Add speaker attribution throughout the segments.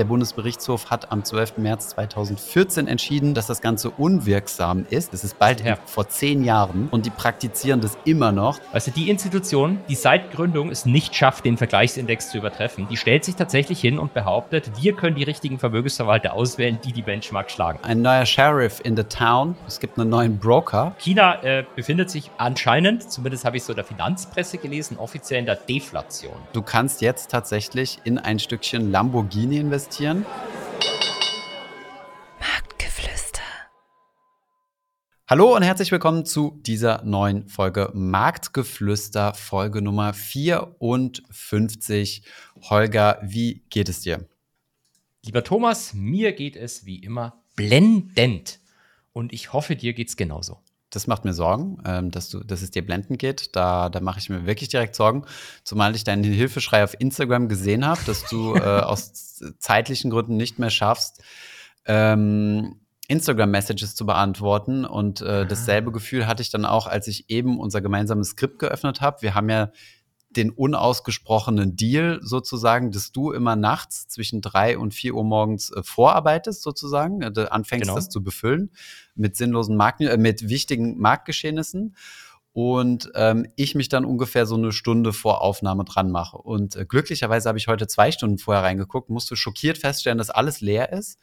Speaker 1: Der Bundesgerichtshof hat am 12. März 2014 entschieden, dass das Ganze unwirksam ist. Es ist bald ja. vor zehn Jahren und die praktizieren das immer noch.
Speaker 2: Also die Institution, die seit Gründung es nicht schafft, den Vergleichsindex zu übertreffen, die stellt sich tatsächlich hin und behauptet, wir können die richtigen Vermögensverwalter auswählen, die die Benchmark schlagen.
Speaker 1: Ein neuer Sheriff in the town. Es gibt einen neuen Broker.
Speaker 2: China äh, befindet sich anscheinend, zumindest habe ich so in der Finanzpresse gelesen, offiziell in der Deflation.
Speaker 1: Du kannst jetzt tatsächlich in ein Stückchen Lamborghini investieren. Marktgeflüster. Hallo und herzlich willkommen zu dieser neuen Folge Marktgeflüster, Folge Nummer 54. Holger, wie geht es dir?
Speaker 2: Lieber Thomas, mir geht es wie immer blendend. Und ich hoffe, dir geht es genauso
Speaker 1: das macht mir Sorgen, ähm, dass, du, dass es dir blendend geht. Da, da mache ich mir wirklich direkt Sorgen. Zumal ich deinen Hilfeschrei auf Instagram gesehen habe, dass du äh, aus zeitlichen Gründen nicht mehr schaffst, ähm, Instagram-Messages zu beantworten. Und äh, dasselbe Gefühl hatte ich dann auch, als ich eben unser gemeinsames Skript geöffnet habe. Wir haben ja den unausgesprochenen Deal sozusagen, dass du immer nachts zwischen drei und vier Uhr morgens äh, vorarbeitest sozusagen, äh, anfängst genau. das zu befüllen mit sinnlosen Markt, äh, mit wichtigen Marktgeschehnissen und ähm, ich mich dann ungefähr so eine Stunde vor Aufnahme dran mache. Und äh, glücklicherweise habe ich heute zwei Stunden vorher reingeguckt, musste schockiert feststellen, dass alles leer ist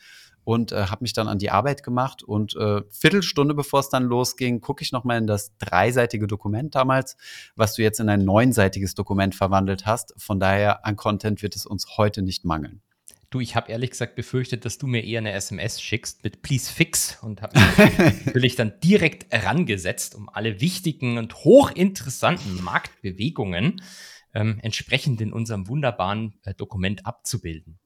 Speaker 1: und äh, habe mich dann an die Arbeit gemacht und äh, Viertelstunde bevor es dann losging, gucke ich noch mal in das dreiseitige Dokument damals, was du jetzt in ein neunseitiges Dokument verwandelt hast. Von daher an Content wird es uns heute nicht mangeln.
Speaker 2: Du, ich habe ehrlich gesagt befürchtet, dass du mir eher eine SMS schickst mit Please Fix und habe natürlich dann direkt herangesetzt, um alle wichtigen und hochinteressanten Marktbewegungen ähm, entsprechend in unserem wunderbaren äh, Dokument abzubilden.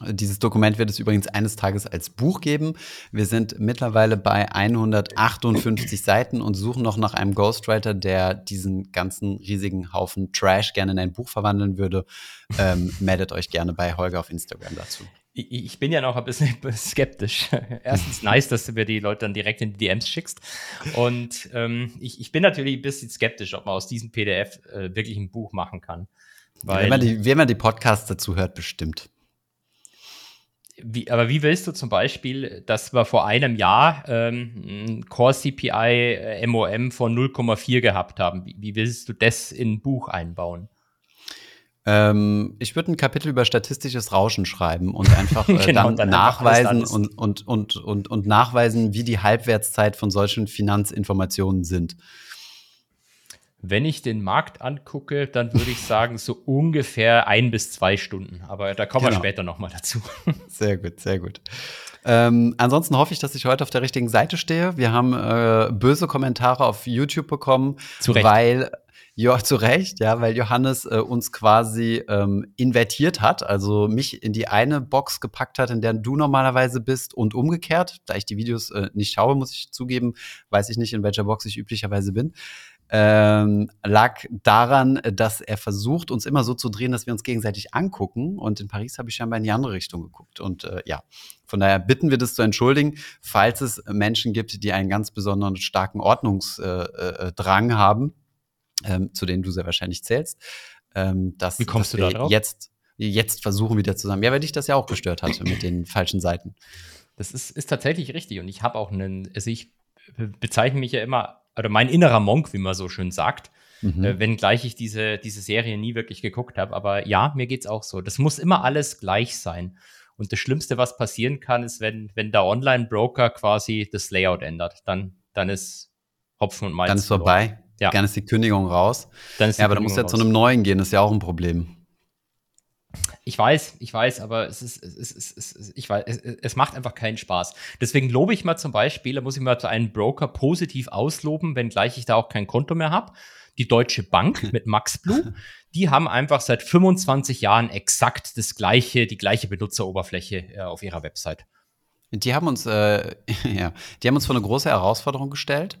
Speaker 1: Dieses Dokument wird es übrigens eines Tages als Buch geben. Wir sind mittlerweile bei 158 Seiten und suchen noch nach einem Ghostwriter, der diesen ganzen riesigen Haufen Trash gerne in ein Buch verwandeln würde. Ähm, meldet euch gerne bei Holger auf Instagram dazu.
Speaker 2: Ich bin ja noch ein bisschen skeptisch. Erstens nice, dass du mir die Leute dann direkt in die DMs schickst. Und ähm, ich, ich, bin natürlich ein bisschen skeptisch, ob man aus diesem PDF äh, wirklich ein Buch machen kann.
Speaker 1: Weil, wenn, man die, wenn man die Podcasts dazu hört, bestimmt.
Speaker 2: Wie, aber wie willst du zum Beispiel, dass wir vor einem Jahr ähm, Core CPI MOM äh, von 0,4 gehabt haben? Wie, wie, willst du das in ein Buch einbauen?
Speaker 1: Ähm, ich würde ein Kapitel über statistisches Rauschen schreiben und einfach äh, genau, dann, dann, nachweisen einfach und, und, und, und, und nachweisen, wie die Halbwertszeit von solchen Finanzinformationen sind.
Speaker 2: Wenn ich den Markt angucke, dann würde ich sagen, so ungefähr ein bis zwei Stunden. Aber da kommen genau. wir später nochmal dazu.
Speaker 1: Sehr gut, sehr gut. Ähm, ansonsten hoffe ich, dass ich heute auf der richtigen Seite stehe. Wir haben äh, böse Kommentare auf YouTube bekommen,
Speaker 2: zu Recht.
Speaker 1: weil ja, zu Recht, ja, weil Johannes äh, uns quasi ähm, invertiert hat, also mich in die eine Box gepackt hat, in der du normalerweise bist und umgekehrt. Da ich die Videos äh, nicht schaue, muss ich zugeben, weiß ich nicht, in welcher Box ich üblicherweise bin ähm, lag daran, dass er versucht, uns immer so zu drehen, dass wir uns gegenseitig angucken. Und in Paris habe ich scheinbar in die andere Richtung geguckt. Und äh, ja, von daher bitten wir das zu entschuldigen, falls es Menschen gibt, die einen ganz besonderen starken Ordnungsdrang äh, äh, haben, ähm, zu denen du sehr wahrscheinlich zählst. Ähm, dass,
Speaker 2: Wie kommst
Speaker 1: dass
Speaker 2: du da drauf?
Speaker 1: Jetzt, jetzt versuchen wieder zusammen. Ja, weil dich das ja auch gestört hat mit den falschen Seiten.
Speaker 2: Das ist, ist tatsächlich richtig. Und ich habe auch einen, also ich bezeichne mich ja immer oder mein innerer Monk, wie man so schön sagt. Mhm. Äh, wenngleich ich diese, diese Serie nie wirklich geguckt habe. Aber ja, mir geht's auch so. Das muss immer alles gleich sein. Und das Schlimmste, was passieren kann, ist, wenn, wenn der Online-Broker quasi das Layout ändert. Dann, dann ist Hopfen und Malz.
Speaker 1: Dann ist vorbei. Ja. Dann ist die Kündigung raus.
Speaker 2: Dann ist
Speaker 1: ja, aber da muss ja zu einem neuen gehen, das ist ja auch ein Problem.
Speaker 2: Ich weiß, ich weiß, aber es ist, es ist, es ist ich weiß, es, es, macht einfach keinen Spaß. Deswegen lobe ich mal zum Beispiel, da muss ich mal zu einem Broker positiv ausloben, wenngleich ich da auch kein Konto mehr habe. Die Deutsche Bank mit MaxBlue, die haben einfach seit 25 Jahren exakt das gleiche, die gleiche Benutzeroberfläche äh, auf ihrer Website.
Speaker 1: Die haben uns, äh, ja, die haben uns vor eine große Herausforderung gestellt.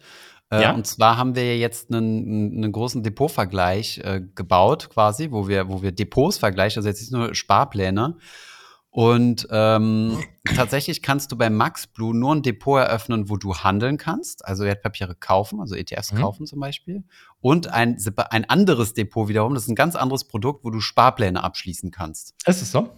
Speaker 1: Äh, ja. Und zwar haben wir jetzt einen, einen großen Depotvergleich äh, gebaut, quasi, wo wir, wo wir Depots vergleichen, also jetzt nicht nur Sparpläne. Und ähm, tatsächlich kannst du bei MaxBlue nur ein Depot eröffnen, wo du handeln kannst, also Wertpapiere kaufen, also ETFs mhm. kaufen zum Beispiel. Und ein, ein anderes Depot wiederum, das ist ein ganz anderes Produkt, wo du Sparpläne abschließen kannst.
Speaker 2: Ist es so?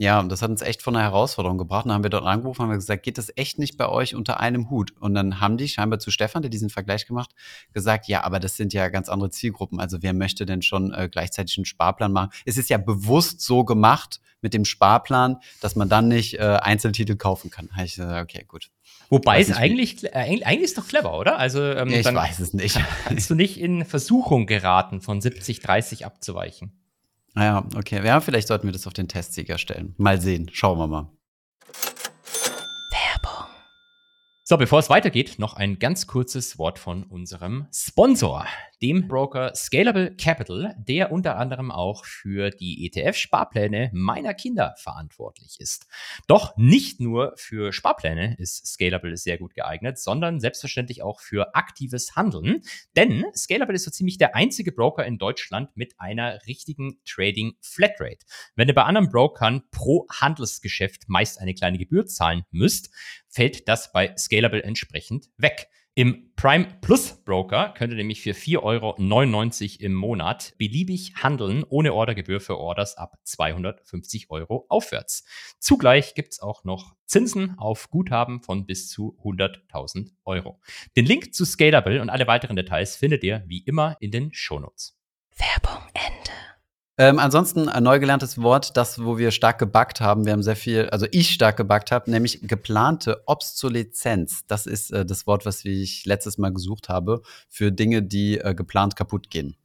Speaker 1: Ja, und das hat uns echt von einer Herausforderung gebracht. dann haben wir dort angerufen, haben wir gesagt, geht das echt nicht bei euch unter einem Hut? Und dann haben die scheinbar zu Stefan, der diesen Vergleich gemacht, gesagt, ja, aber das sind ja ganz andere Zielgruppen. Also wer möchte denn schon äh, gleichzeitig einen Sparplan machen? Es ist ja bewusst so gemacht mit dem Sparplan, dass man dann nicht äh, Einzeltitel kaufen kann. Da ich gesagt, okay, gut.
Speaker 2: Wobei es eigentlich, äh, eigentlich ist doch clever, oder? Also
Speaker 1: ähm, ich weiß es nicht.
Speaker 2: Kannst du nicht in Versuchung geraten, von 70, 30 abzuweichen?
Speaker 1: Ja, okay. Ja, vielleicht sollten wir das auf den Testsieger stellen. Mal sehen. Schauen wir mal.
Speaker 2: So, bevor es weitergeht, noch ein ganz kurzes Wort von unserem Sponsor, dem Broker Scalable Capital, der unter anderem auch für die ETF-Sparpläne meiner Kinder verantwortlich ist. Doch nicht nur für Sparpläne ist Scalable sehr gut geeignet, sondern selbstverständlich auch für aktives Handeln. Denn Scalable ist so ziemlich der einzige Broker in Deutschland mit einer richtigen Trading Flatrate. Wenn ihr bei anderen Brokern pro Handelsgeschäft meist eine kleine Gebühr zahlen müsst, fällt das bei Scalable entsprechend weg. Im Prime Plus Broker könnt ihr nämlich für 4,99 Euro im Monat beliebig handeln, ohne Ordergebühr für Orders ab 250 Euro aufwärts. Zugleich gibt es auch noch Zinsen auf Guthaben von bis zu 100.000 Euro. Den Link zu Scalable und alle weiteren Details findet ihr wie immer in den Shownotes.
Speaker 3: Werbung.
Speaker 1: Ähm, ansonsten ein neu gelerntes Wort, das, wo wir stark gebackt haben. Wir haben sehr viel, also ich stark gebackt habe, nämlich geplante Obsoleszenz. Das ist äh, das Wort, was ich letztes Mal gesucht habe für Dinge, die äh, geplant kaputt gehen.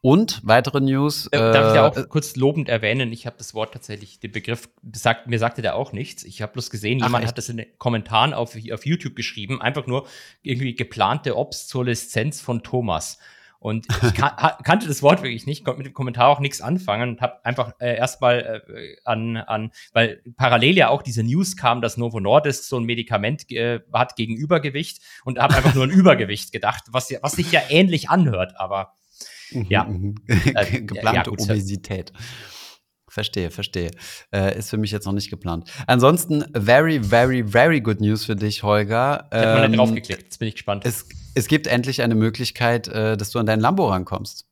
Speaker 1: Und weitere News.
Speaker 2: Äh, Darf ich da auch äh, kurz lobend erwähnen? Ich habe das Wort tatsächlich, den Begriff, sagt, mir sagte der auch nichts. Ich habe bloß gesehen, Ach, jemand echt? hat das in den Kommentaren auf, auf YouTube geschrieben, einfach nur irgendwie geplante Obsoleszenz von Thomas. Und ich kan kannte das Wort wirklich nicht, konnte mit dem Kommentar auch nichts anfangen und habe einfach äh, erstmal äh, an, an, weil parallel ja auch diese News kam, dass Novo Nordisk so ein Medikament äh, hat gegen Übergewicht und habe einfach nur an Übergewicht gedacht, was, was sich ja ähnlich anhört, aber
Speaker 1: mhm, ja. Mhm. Äh, Geplante ja, Obesität. Verstehe, verstehe. Äh, ist für mich jetzt noch nicht geplant. Ansonsten, very, very, very good news für dich, Holger.
Speaker 2: Ich habe ähm, mal draufgeklickt, jetzt bin ich gespannt.
Speaker 1: Es, es gibt endlich eine Möglichkeit, äh, dass du an dein Lambo rankommst.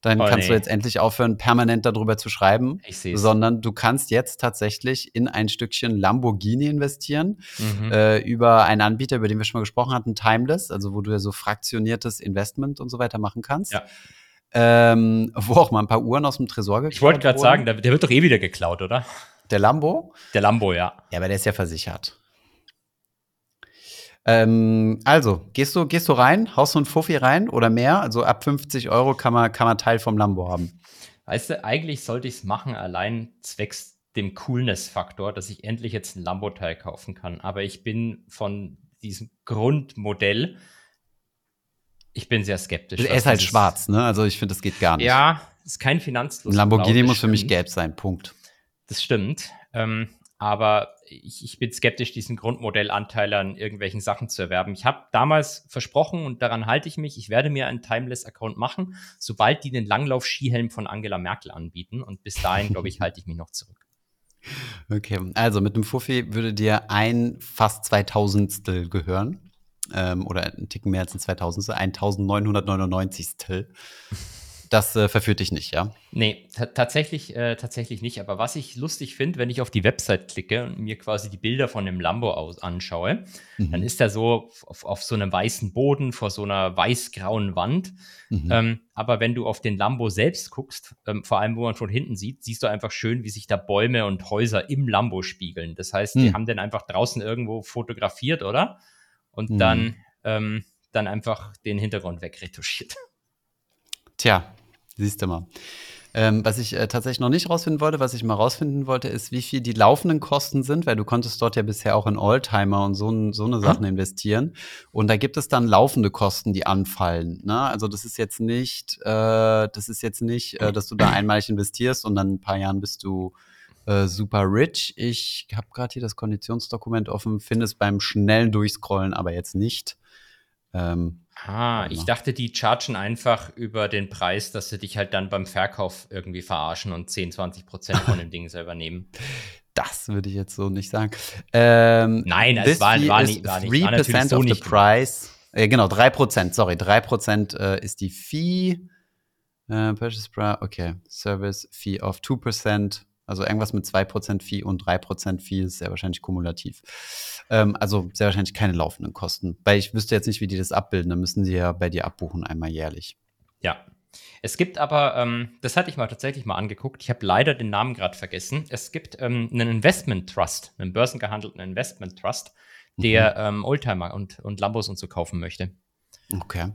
Speaker 1: Dann oh, kannst nee. du jetzt endlich aufhören, permanent darüber zu schreiben, sondern du kannst jetzt tatsächlich in ein Stückchen Lamborghini investieren mhm. äh, über einen Anbieter, über den wir schon mal gesprochen hatten, Timeless, also wo du ja so fraktioniertes Investment und so weiter machen kannst. Ja ähm, wo auch mal ein paar Uhren aus dem Tresor
Speaker 2: geklaut Ich wollte gerade sagen, der, der, wird doch eh wieder geklaut, oder?
Speaker 1: Der Lambo?
Speaker 2: Der Lambo, ja.
Speaker 1: Ja, aber der ist ja versichert. Ähm, also, gehst du, gehst du rein, haust du einen Fuffi rein oder mehr? Also ab 50 Euro kann man, kann man Teil vom Lambo haben.
Speaker 2: Weißt du, eigentlich sollte ich es machen, allein zwecks dem Coolness-Faktor, dass ich endlich jetzt ein Lambo-Teil kaufen kann. Aber ich bin von diesem Grundmodell ich bin sehr skeptisch.
Speaker 1: Er ist halt schwarz, ne? Also ich finde, das geht gar nicht.
Speaker 2: Ja, ist kein Finanzfluss.
Speaker 1: Ein Lamborghini muss für mich gelb sein, Punkt.
Speaker 2: Das stimmt. Ähm, aber ich, ich, bin skeptisch, diesen Grundmodellanteil an irgendwelchen Sachen zu erwerben. Ich habe damals versprochen und daran halte ich mich, ich werde mir einen Timeless-Account machen, sobald die den Langlauf-Skihelm von Angela Merkel anbieten. Und bis dahin, glaube ich, halte ich mich noch zurück.
Speaker 1: Okay, also mit einem Fuffi würde dir ein fast 2000 gehören ähm, oder ein Ticken mehr als ein 2000. 1999. Das äh, verführt dich nicht, ja?
Speaker 2: Nee, tatsächlich, äh, tatsächlich nicht. Aber was ich lustig finde, wenn ich auf die Website klicke und mir quasi die Bilder von dem Lambo aus anschaue, mhm. dann ist er so auf, auf, so einem weißen Boden vor so einer weiß-grauen Wand. Mhm. Ähm, aber wenn du auf den Lambo selbst guckst, ähm, vor allem wo man von hinten sieht, siehst du einfach schön, wie sich da Bäume und Häuser im Lambo spiegeln. Das heißt, mhm. die haben den einfach draußen irgendwo fotografiert, oder? und mhm. dann, ähm, dann einfach den Hintergrund wegretuschiert.
Speaker 1: Tja, siehst du mal. Ähm, was ich äh, tatsächlich noch nicht rausfinden wollte, was ich mal rausfinden wollte, ist, wie viel die laufenden Kosten sind, weil du konntest dort ja bisher auch in Oldtimer und so, so eine Sachen hm? investieren. Und da gibt es dann laufende Kosten, die anfallen. Ne? Also das ist jetzt nicht, äh, das ist jetzt nicht, äh, dass du da einmalig investierst und dann in ein paar Jahren bist du äh, super rich. Ich habe gerade hier das Konditionsdokument offen, finde es beim schnellen Durchscrollen aber jetzt nicht.
Speaker 2: Ähm, ah, ich dachte, die chargen einfach über den Preis, dass sie dich halt dann beim Verkauf irgendwie verarschen und 10, 20 Prozent von dem Ding selber nehmen.
Speaker 1: Das würde ich jetzt so nicht sagen. Ähm,
Speaker 2: Nein, es war, war, nicht, war nicht. 3%
Speaker 1: war so of the price. Äh, genau, 3%, sorry, 3% äh, ist die Fee. Äh, Purchase Price, okay. Service Fee of 2%. Also irgendwas mit 2% Fee und 3% Fee ist sehr wahrscheinlich kumulativ. Ähm, also sehr wahrscheinlich keine laufenden Kosten. Weil ich wüsste jetzt nicht, wie die das abbilden. Da müssen sie ja bei dir abbuchen einmal jährlich.
Speaker 2: Ja. Es gibt aber, ähm, das hatte ich mal tatsächlich mal angeguckt, ich habe leider den Namen gerade vergessen. Es gibt ähm, einen Investment Trust, einen börsengehandelten Investment Trust, der mhm. ähm, Oldtimer und, und Lambos und so kaufen möchte.
Speaker 1: Okay.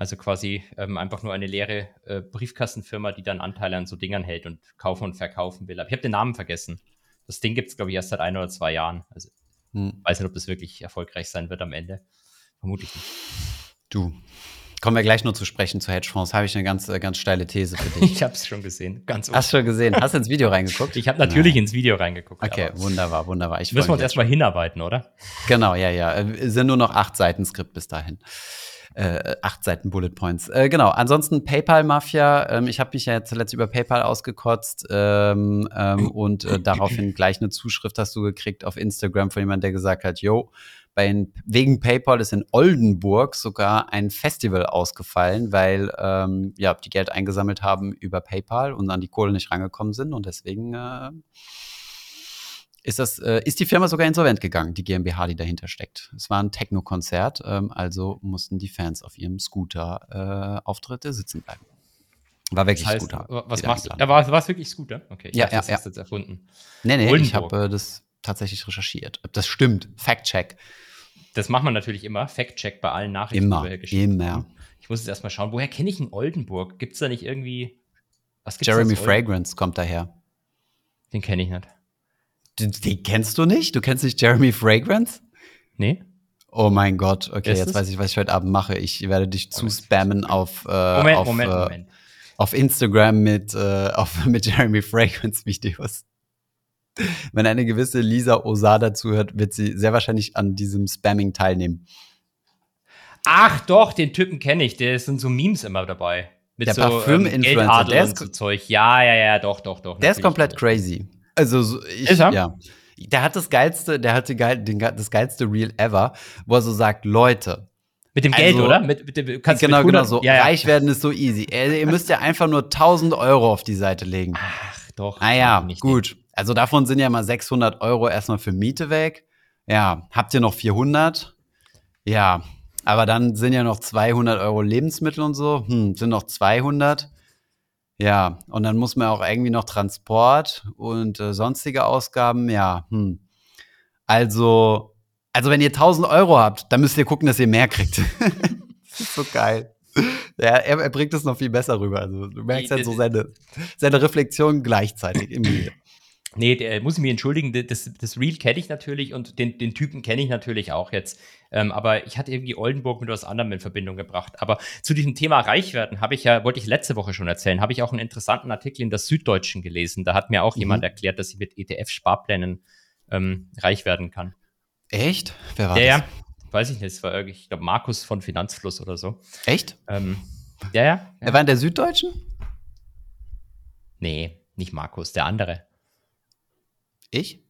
Speaker 2: Also quasi ähm, einfach nur eine leere äh, Briefkastenfirma, die dann Anteile an so Dingern hält und kaufen und verkaufen will. Aber ich habe den Namen vergessen. Das Ding gibt es, glaube ich, erst seit ein oder zwei Jahren. Also hm. weiß nicht, ob das wirklich erfolgreich sein wird am Ende. Vermutlich nicht.
Speaker 1: Du, Kommen wir gleich nur zu sprechen zu Hedgefonds. Habe ich eine ganz, äh, ganz steile These für dich.
Speaker 2: ich habe es schon gesehen.
Speaker 1: Ganz Hast du schon gesehen? Hast du ins Video reingeguckt?
Speaker 2: Ich habe natürlich Nein. ins Video reingeguckt.
Speaker 1: Okay, wunderbar, wunderbar.
Speaker 2: Ich müssen wir uns erstmal hinarbeiten, oder?
Speaker 1: Genau, ja, ja. Es äh, sind nur noch acht Seiten Skript bis dahin. Äh, acht Seiten Bullet Points. Äh, genau, ansonsten PayPal-Mafia. Ähm, ich habe mich ja jetzt zuletzt über PayPal ausgekotzt ähm, ähm, und äh, daraufhin gleich eine Zuschrift hast du gekriegt auf Instagram von jemandem, der gesagt hat, yo, bei, wegen PayPal ist in Oldenburg sogar ein Festival ausgefallen, weil ähm, ja, die Geld eingesammelt haben über PayPal und an die Kohle nicht rangekommen sind. Und deswegen äh, ist, das, äh, ist die Firma sogar insolvent gegangen, die GmbH, die dahinter steckt. Es war ein Techno-Konzert, ähm, also mussten die Fans auf ihrem Scooter-Auftritte äh, sitzen bleiben. War wirklich das heißt, Scooter.
Speaker 2: Was machst du? Da war es wirklich Scooter? Okay,
Speaker 1: ich ja, ja, das ja. jetzt erfunden. Nee, nee, Oldenburg. ich habe äh, das tatsächlich recherchiert. Ob das stimmt. Fact-check.
Speaker 2: Das macht man natürlich immer. Fact-check bei allen Nachrichten,
Speaker 1: immer, die wir geschrieben immer.
Speaker 2: Ich muss jetzt erstmal schauen, woher kenne ich einen Oldenburg? Gibt es da nicht irgendwie.
Speaker 1: Was gibt's Jeremy Fragrance kommt daher.
Speaker 2: Den kenne ich nicht.
Speaker 1: Den, den, kennst du nicht? Du kennst nicht Jeremy Fragrance?
Speaker 2: Nee.
Speaker 1: Oh mein Gott, okay, jetzt weiß ich, was ich heute Abend mache. Ich werde dich zu spammen auf, äh, Moment, auf, Moment, äh, Moment. auf Instagram mit, äh, auf, mit Jeremy Fragrance Videos. Wenn eine gewisse Lisa Osada zuhört, wird sie sehr wahrscheinlich an diesem Spamming teilnehmen.
Speaker 2: Ach doch, den Typen kenne ich. Der sind so Memes immer dabei.
Speaker 1: Mit der so, Parfüm-Influencer.
Speaker 2: Ähm, der ist so Zeug. Ja, ja, ja, doch, doch, doch.
Speaker 1: Der ist komplett crazy. Also so, ich, ist er? ja. Der hat das geilste, der hatte geil, den, das geilste Reel ever, wo er so sagt, Leute.
Speaker 2: Mit dem Geld, also, oder? Mit, mit dem,
Speaker 1: kannst genau, genau so. Ja, ja. Reich werden ist so easy. Ihr müsst ja einfach nur 1000 Euro auf die Seite legen.
Speaker 2: Ach, doch.
Speaker 1: Ah ja, gut. Also davon sind ja mal 600 Euro erstmal für Miete weg. Ja, habt ihr noch 400? Ja, aber dann sind ja noch 200 Euro Lebensmittel und so. Hm, sind noch 200. Ja, und dann muss man auch irgendwie noch Transport und äh, sonstige Ausgaben. Ja, hm. Also, also wenn ihr 1000 Euro habt, dann müsst ihr gucken, dass ihr mehr kriegt. das ist so geil. Ja, er, er bringt es noch viel besser rüber. Also, du merkst ja so seine, seine Reflexion gleichzeitig im Video.
Speaker 2: Nee, der, muss ich mir entschuldigen, das, das Reel kenne ich natürlich und den, den Typen kenne ich natürlich auch jetzt. Ähm, aber ich hatte irgendwie Oldenburg mit was anderem in Verbindung gebracht. Aber zu diesem Thema Reichwerden habe ich ja, wollte ich letzte Woche schon erzählen, habe ich auch einen interessanten Artikel in der Süddeutschen gelesen. Da hat mir auch mhm. jemand erklärt, dass ich mit ETF-Sparplänen ähm, reich werden kann.
Speaker 1: Echt?
Speaker 2: Wer war ja, das? Ja, weiß ich nicht. Es war irgendwie, ich glaube, Markus von Finanzfluss oder so.
Speaker 1: Echt?
Speaker 2: Ähm, ja, ja, ja.
Speaker 1: Er war in der Süddeutschen?
Speaker 2: Nee, nicht Markus, der andere.
Speaker 1: Ich?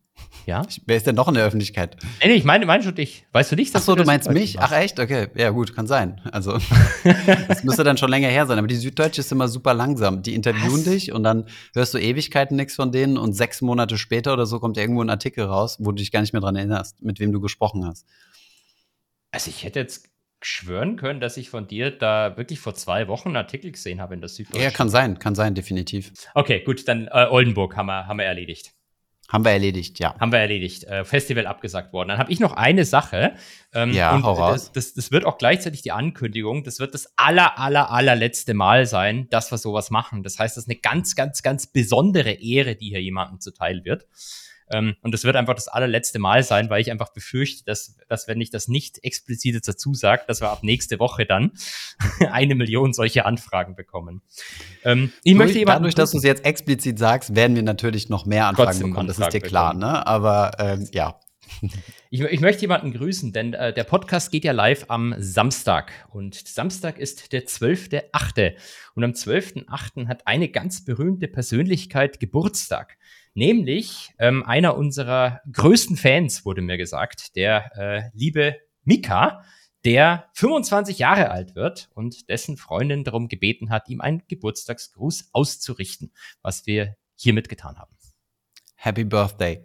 Speaker 2: Ja?
Speaker 1: Ich, wer ist denn noch in der Öffentlichkeit?
Speaker 2: Nee, nee ich meine, meine schon dich. Weißt du nicht,
Speaker 1: dass Ach so, du, du meinst mich? Ach echt? Okay, ja gut, kann sein. Also, das müsste dann schon länger her sein. Aber die Süddeutsche ist immer super langsam. Die interviewen Was? dich und dann hörst du Ewigkeiten nichts von denen und sechs Monate später oder so kommt irgendwo ein Artikel raus, wo du dich gar nicht mehr dran erinnerst, mit wem du gesprochen hast.
Speaker 2: Also ich hätte jetzt schwören können, dass ich von dir da wirklich vor zwei Wochen einen Artikel gesehen habe in der Süddeutschen.
Speaker 1: Ja, kann sein, kann sein, definitiv.
Speaker 2: Okay, gut, dann äh, Oldenburg haben wir, haben wir erledigt.
Speaker 1: Haben wir erledigt, ja.
Speaker 2: Haben wir erledigt. Äh, Festival abgesagt worden. Dann habe ich noch eine Sache.
Speaker 1: Ähm, ja, und
Speaker 2: raus. Das, das, wird auch gleichzeitig die Ankündigung. Das wird das aller, aller, allerletzte Mal sein, dass wir sowas machen. Das heißt, das ist eine ganz, ganz, ganz besondere Ehre, die hier jemandem zuteil wird. Ähm, und das wird einfach das allerletzte Mal sein, weil ich einfach befürchte, dass, dass wenn ich das nicht explizit dazu sage, dass wir ab nächste Woche dann eine Million solche Anfragen bekommen.
Speaker 1: Ähm, ich Durch, möchte dadurch, dass du es jetzt explizit sagst, werden wir natürlich noch mehr Anfragen bekommen. Das ist dir klar, bekommen. ne? Aber ähm, ja.
Speaker 2: Ich, ich, möchte jemanden grüßen, denn äh, der Podcast geht ja live am Samstag. Und Samstag ist der 12.8. Und am 12.8. hat eine ganz berühmte Persönlichkeit Geburtstag. Nämlich ähm, einer unserer größten Fans, wurde mir gesagt, der äh, liebe Mika, der 25 Jahre alt wird und dessen Freundin darum gebeten hat, ihm einen Geburtstagsgruß auszurichten, was wir hiermit getan haben.
Speaker 1: Happy Birthday.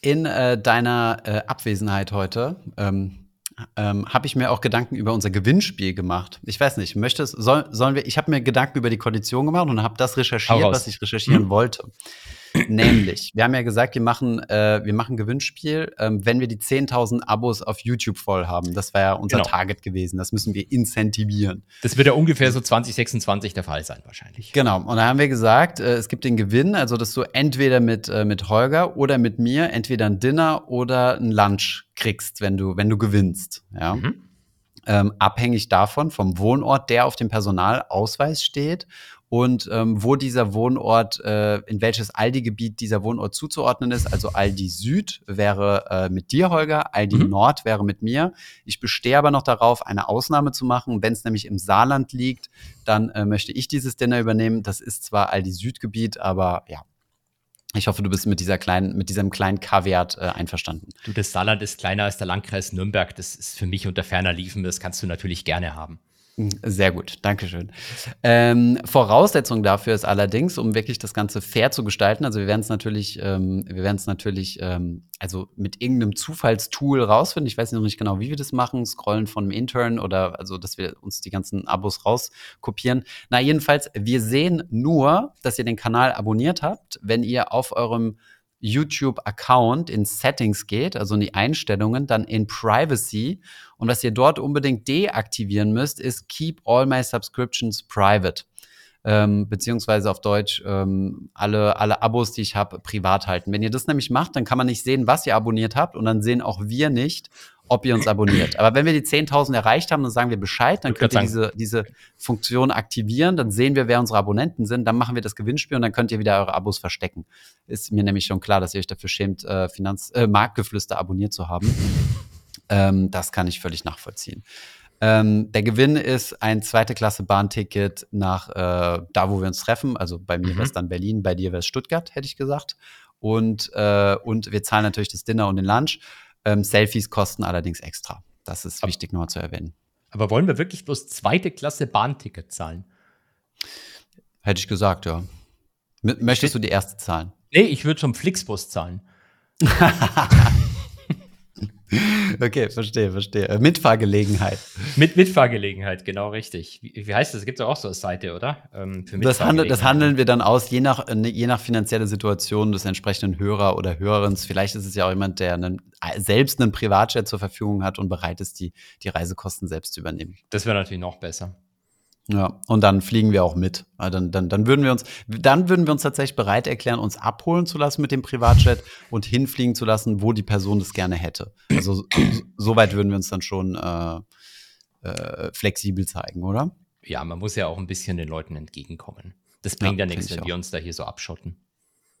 Speaker 1: In äh, deiner äh, Abwesenheit heute ähm, ähm, habe ich mir auch Gedanken über unser Gewinnspiel gemacht. Ich weiß nicht, möchtest, soll, sollen wir, ich habe mir Gedanken über die Kondition gemacht und habe das recherchiert, was ich recherchieren hm. wollte. Nämlich, wir haben ja gesagt, wir machen, äh, wir machen Gewinnspiel, ähm, wenn wir die 10.000 Abos auf YouTube voll haben. Das war ja unser genau. Target gewesen. Das müssen wir incentivieren.
Speaker 2: Das wird ja ungefähr so 2026 der Fall sein, wahrscheinlich.
Speaker 1: Genau. Und da haben wir gesagt, äh, es gibt den Gewinn, also dass du entweder mit, äh, mit Holger oder mit mir entweder ein Dinner oder ein Lunch kriegst, wenn du, wenn du gewinnst. Ja. Mhm. Ähm, abhängig davon, vom Wohnort, der auf dem Personalausweis steht und ähm, wo dieser Wohnort, äh, in welches Aldi-Gebiet dieser Wohnort zuzuordnen ist. Also Aldi Süd wäre äh, mit dir, Holger, Aldi mhm. Nord wäre mit mir. Ich bestehe aber noch darauf, eine Ausnahme zu machen. Wenn es nämlich im Saarland liegt, dann äh, möchte ich dieses Dinner übernehmen. Das ist zwar Aldi Süd-Gebiet, aber ja. Ich hoffe, du bist mit dieser kleinen, mit diesem kleinen K-Wert äh, einverstanden.
Speaker 2: Du, das Saarland ist kleiner als der Landkreis Nürnberg. Das ist für mich unter ferner Liefen. Das kannst du natürlich gerne haben.
Speaker 1: Sehr gut, Dankeschön. Ähm, Voraussetzung dafür ist allerdings, um wirklich das Ganze fair zu gestalten, also wir werden es natürlich, ähm, wir werden es natürlich, ähm, also mit irgendeinem Zufallstool rausfinden. Ich weiß noch nicht genau, wie wir das machen, scrollen von einem Intern oder also, dass wir uns die ganzen Abos rauskopieren. Na, jedenfalls, wir sehen nur, dass ihr den Kanal abonniert habt, wenn ihr auf eurem YouTube-Account in Settings geht, also in die Einstellungen, dann in Privacy. Und was ihr dort unbedingt deaktivieren müsst, ist Keep all my subscriptions private. Ähm, beziehungsweise auf Deutsch ähm, alle, alle Abos, die ich habe, privat halten. Wenn ihr das nämlich macht, dann kann man nicht sehen, was ihr abonniert habt und dann sehen auch wir nicht, ob ihr uns abonniert. Aber wenn wir die 10.000 erreicht haben, dann sagen wir Bescheid, dann könnt ihr diese, diese Funktion aktivieren, dann sehen wir, wer unsere Abonnenten sind, dann machen wir das Gewinnspiel und dann könnt ihr wieder eure Abos verstecken. Ist mir nämlich schon klar, dass ihr euch dafür schämt, äh, Finanz, äh, Marktgeflüster abonniert zu haben. Ähm, das kann ich völlig nachvollziehen. Ähm, der Gewinn ist ein zweite Klasse Bahnticket nach äh, da, wo wir uns treffen. Also bei mir mhm. wäre es dann Berlin, bei dir wäre es Stuttgart, hätte ich gesagt. Und, äh, und wir zahlen natürlich das Dinner und den Lunch. Ähm, Selfies kosten allerdings extra. Das ist aber, wichtig nur zu erwähnen.
Speaker 2: Aber wollen wir wirklich bloß zweite Klasse Bahnticket zahlen?
Speaker 1: Hätte ich gesagt, ja. M möchtest du die erste zahlen?
Speaker 2: Nee, ich würde zum Flixbus zahlen.
Speaker 1: Okay, verstehe, verstehe. Äh, Mitfahrgelegenheit.
Speaker 2: Mit Mitfahrgelegenheit, genau richtig. Wie, wie heißt das? Es gibt ja auch so eine Seite, oder?
Speaker 1: Ähm, das, handel, das, handeln wir dann aus, je nach, äh, je nach finanzielle Situation des entsprechenden Hörer oder Hörerins. Vielleicht ist es ja auch jemand, der einen, äh, selbst einen Privatjet zur Verfügung hat und bereit ist, die, die Reisekosten selbst zu übernehmen.
Speaker 2: Das wäre natürlich noch besser.
Speaker 1: Ja, und dann fliegen wir auch mit. Dann, dann, dann, würden wir uns, dann würden wir uns tatsächlich bereit erklären, uns abholen zu lassen mit dem Privatjet und hinfliegen zu lassen, wo die Person das gerne hätte. Also so weit würden wir uns dann schon äh, äh, flexibel zeigen, oder?
Speaker 2: Ja, man muss ja auch ein bisschen den Leuten entgegenkommen. Das bringt ja, ja nichts, wenn wir uns da hier so abschotten.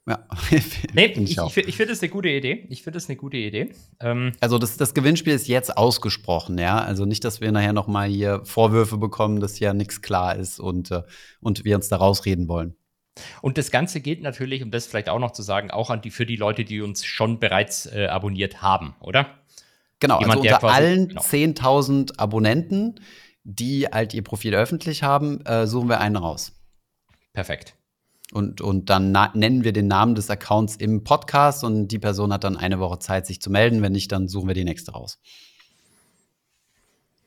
Speaker 2: Ja. nee, ich, ich, ich finde das eine gute Idee. Ich finde das eine gute Idee.
Speaker 1: Ähm, also das, das Gewinnspiel ist jetzt ausgesprochen, ja. Also nicht, dass wir nachher noch mal hier Vorwürfe bekommen, dass ja nichts klar ist und, äh, und wir uns da rausreden wollen.
Speaker 2: Und das Ganze gilt natürlich, um das vielleicht auch noch zu sagen, auch an die, für die Leute, die uns schon bereits äh, abonniert haben, oder?
Speaker 1: Genau, Jemand, also unter quasi, allen genau. 10.000 Abonnenten, die halt ihr Profil öffentlich haben, äh, suchen wir einen raus.
Speaker 2: Perfekt.
Speaker 1: Und, und dann nennen wir den Namen des Accounts im Podcast und die Person hat dann eine Woche Zeit, sich zu melden. Wenn nicht, dann suchen wir die nächste raus.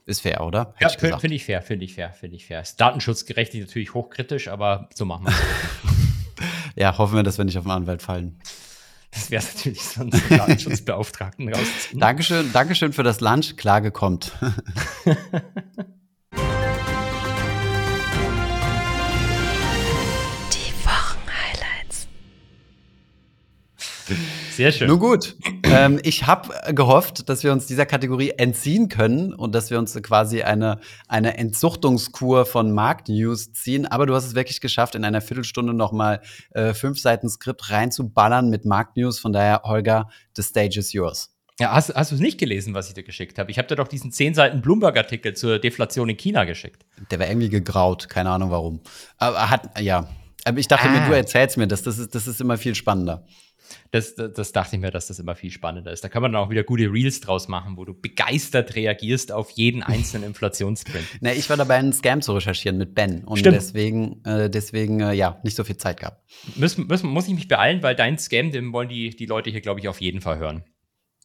Speaker 1: Ist fair, oder?
Speaker 2: Hätte ja, finde ich fair, finde ich fair, finde ich fair. Ist datenschutzgerecht natürlich hochkritisch, aber so machen wir es.
Speaker 1: ja, hoffen wir, dass wir nicht auf den Anwalt fallen.
Speaker 2: Das wäre natürlich sonst Datenschutzbeauftragten
Speaker 1: rausziehen. Dankeschön, Dankeschön für das Lunch. Klage kommt. Sehr schön. Nun gut, ähm, ich habe gehofft, dass wir uns dieser Kategorie entziehen können und dass wir uns quasi eine, eine Entzuchtungskur von Marktnews ziehen. Aber du hast es wirklich geschafft, in einer Viertelstunde noch mal äh, fünf Seiten Skript reinzuballern mit Marktnews. Von daher, Holger, the stage is yours.
Speaker 2: Ja, hast, hast du es nicht gelesen, was ich dir geschickt habe? Ich habe dir doch diesen zehn Seiten Bloomberg-Artikel zur Deflation in China geschickt.
Speaker 1: Der war irgendwie gegraut, keine Ahnung warum. Aber hat, ja. Aber ich dachte ah. mir, du erzählst mir das, das ist, das ist immer viel spannender.
Speaker 2: Das, das, das, dachte ich mir, dass das immer viel spannender ist. Da kann man dann auch wieder gute Reels draus machen, wo du begeistert reagierst auf jeden einzelnen Inflationsprint.
Speaker 1: Na, ich war dabei, einen Scam zu recherchieren mit Ben und Stimmt. deswegen, äh, deswegen äh, ja, nicht so viel Zeit gehabt.
Speaker 2: Müssen, müssen, muss ich mich beeilen, weil dein Scam, den wollen die, die Leute hier, glaube ich, auf jeden Fall hören.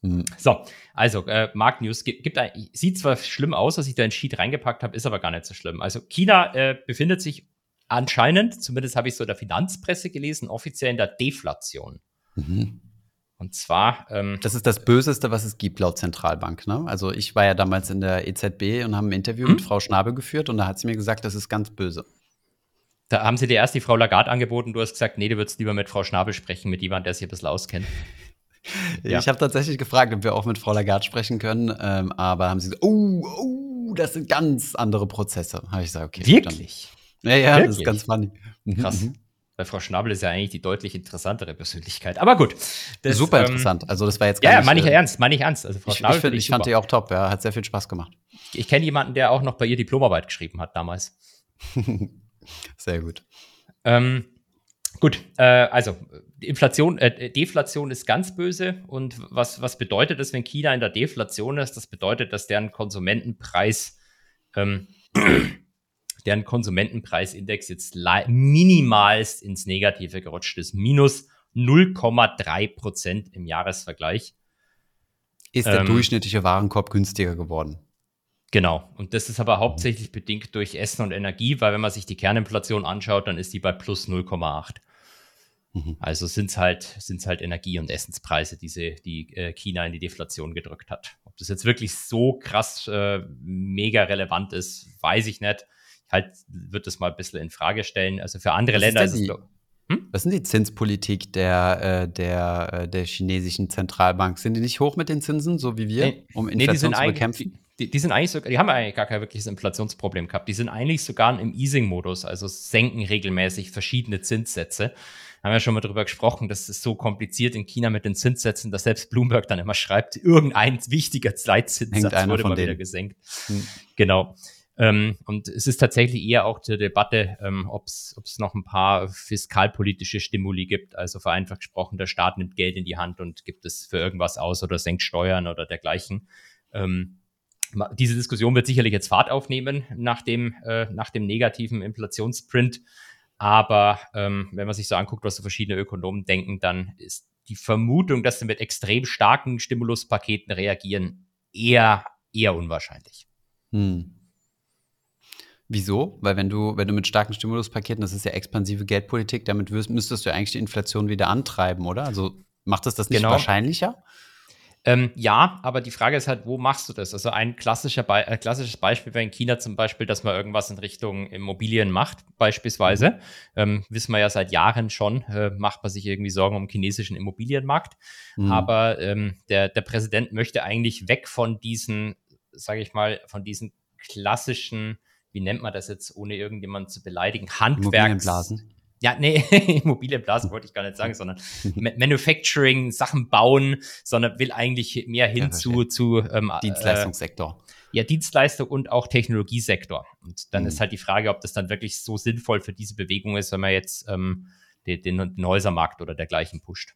Speaker 2: Mhm. So, also äh, Markt News gibt, gibt ein, sieht zwar schlimm aus, dass ich da ein Sheet reingepackt habe, ist aber gar nicht so schlimm. Also China äh, befindet sich anscheinend, zumindest habe ich so in der Finanzpresse gelesen, offiziell in der Deflation. Mhm. Und zwar.
Speaker 1: Ähm, das ist das Böseste, was es gibt laut Zentralbank. Ne? Also ich war ja damals in der EZB und haben ein Interview mhm. mit Frau Schnabel geführt und da hat sie mir gesagt, das ist ganz böse.
Speaker 2: Da haben sie dir erst die Frau Lagarde angeboten, du hast gesagt, nee, du würdest lieber mit Frau Schnabel sprechen, mit jemandem, der sich ein bisschen auskennt.
Speaker 1: ja. Ich habe tatsächlich gefragt, ob wir auch mit Frau Lagarde sprechen können, ähm, aber haben sie gesagt, oh, oh, das sind ganz andere Prozesse. Habe ich gesagt, okay.
Speaker 2: Wirklich?
Speaker 1: Dann. Ja, ja, Wirklich? das ist ganz funny.
Speaker 2: Mhm, Krass. Mhm. Weil Frau Schnabel ist ja eigentlich die deutlich interessantere Persönlichkeit. Aber gut.
Speaker 1: Das, super ähm, interessant. Also das war jetzt
Speaker 2: gar Ja, meine ich äh, ernst, meine ich ernst.
Speaker 1: Also Frau ich, Schnabel ich, find, ich fand die auch top, ja, hat sehr viel Spaß gemacht.
Speaker 2: Ich, ich kenne jemanden, der auch noch bei ihr Diplomarbeit geschrieben hat damals.
Speaker 1: sehr gut.
Speaker 2: Ähm, gut, äh, also Inflation, äh, Deflation ist ganz böse. Und was, was bedeutet das, wenn China in der Deflation ist? Das bedeutet, dass deren Konsumentenpreis ähm, deren Konsumentenpreisindex jetzt minimalst ins Negative gerutscht ist. Minus 0,3 Prozent im Jahresvergleich.
Speaker 1: Ist der ähm, durchschnittliche Warenkorb günstiger geworden?
Speaker 2: Genau. Und das ist aber hauptsächlich bedingt durch Essen und Energie, weil wenn man sich die Kerninflation anschaut, dann ist die bei plus 0,8. Mhm. Also sind es halt, sind's halt Energie- und Essenspreise, die, die äh, China in die Deflation gedrückt hat. Ob das jetzt wirklich so krass äh, mega relevant ist, weiß ich nicht halt wird das mal ein bisschen in Frage stellen. Also für andere
Speaker 1: Was
Speaker 2: Länder
Speaker 1: ist, ist es. Hm? Was sind die Zinspolitik der, äh, der, äh, der chinesischen Zentralbank? Sind die nicht hoch mit den Zinsen, so wie wir,
Speaker 2: um Inflation nee, zu bekämpfen? Die, die, sind eigentlich sogar, die haben eigentlich gar kein wirkliches Inflationsproblem gehabt. Die sind eigentlich sogar im Easing-Modus, also senken regelmäßig verschiedene Zinssätze. Haben wir schon mal darüber gesprochen, das ist so kompliziert in China mit den Zinssätzen, dass selbst Bloomberg dann immer schreibt, irgendein wichtiger Leitzinssatz wurde mal wieder gesenkt. Hm. Genau. Ähm, und es ist tatsächlich eher auch zur Debatte, ähm, ob es noch ein paar fiskalpolitische Stimuli gibt. Also vereinfacht gesprochen, der Staat nimmt Geld in die Hand und gibt es für irgendwas aus oder senkt Steuern oder dergleichen. Ähm, diese Diskussion wird sicherlich jetzt Fahrt aufnehmen nach dem, äh, nach dem negativen Inflationsprint. Aber ähm, wenn man sich so anguckt, was so verschiedene Ökonomen denken, dann ist die Vermutung, dass sie mit extrem starken Stimuluspaketen reagieren, eher, eher unwahrscheinlich. Hm.
Speaker 1: Wieso? Weil wenn du, wenn du mit starken Stimuluspaketen, das ist ja expansive Geldpolitik, damit wirst, müsstest du eigentlich die Inflation wieder antreiben, oder? Also macht es das nicht genau. wahrscheinlicher?
Speaker 2: Ähm, ja, aber die Frage ist halt, wo machst du das? Also ein klassischer Be äh, klassisches Beispiel wäre in China zum Beispiel, dass man irgendwas in Richtung Immobilien macht, beispielsweise. Mhm. Ähm, wissen wir ja seit Jahren schon, äh, macht man sich irgendwie Sorgen um den chinesischen Immobilienmarkt. Mhm. Aber ähm, der, der Präsident möchte eigentlich weg von diesen, sage ich mal, von diesen klassischen wie nennt man das jetzt, ohne irgendjemanden zu beleidigen, Handwerks... Ja, nee, Immobilienblasen wollte ich gar nicht sagen, sondern Manufacturing, Sachen bauen, sondern will eigentlich mehr hin ja, zu, zu
Speaker 1: ähm, Dienstleistungssektor.
Speaker 2: Äh, ja, Dienstleistung und auch Technologiesektor. Und dann mhm. ist halt die Frage, ob das dann wirklich so sinnvoll für diese Bewegung ist, wenn man jetzt ähm, den, den, den Häusermarkt oder dergleichen pusht.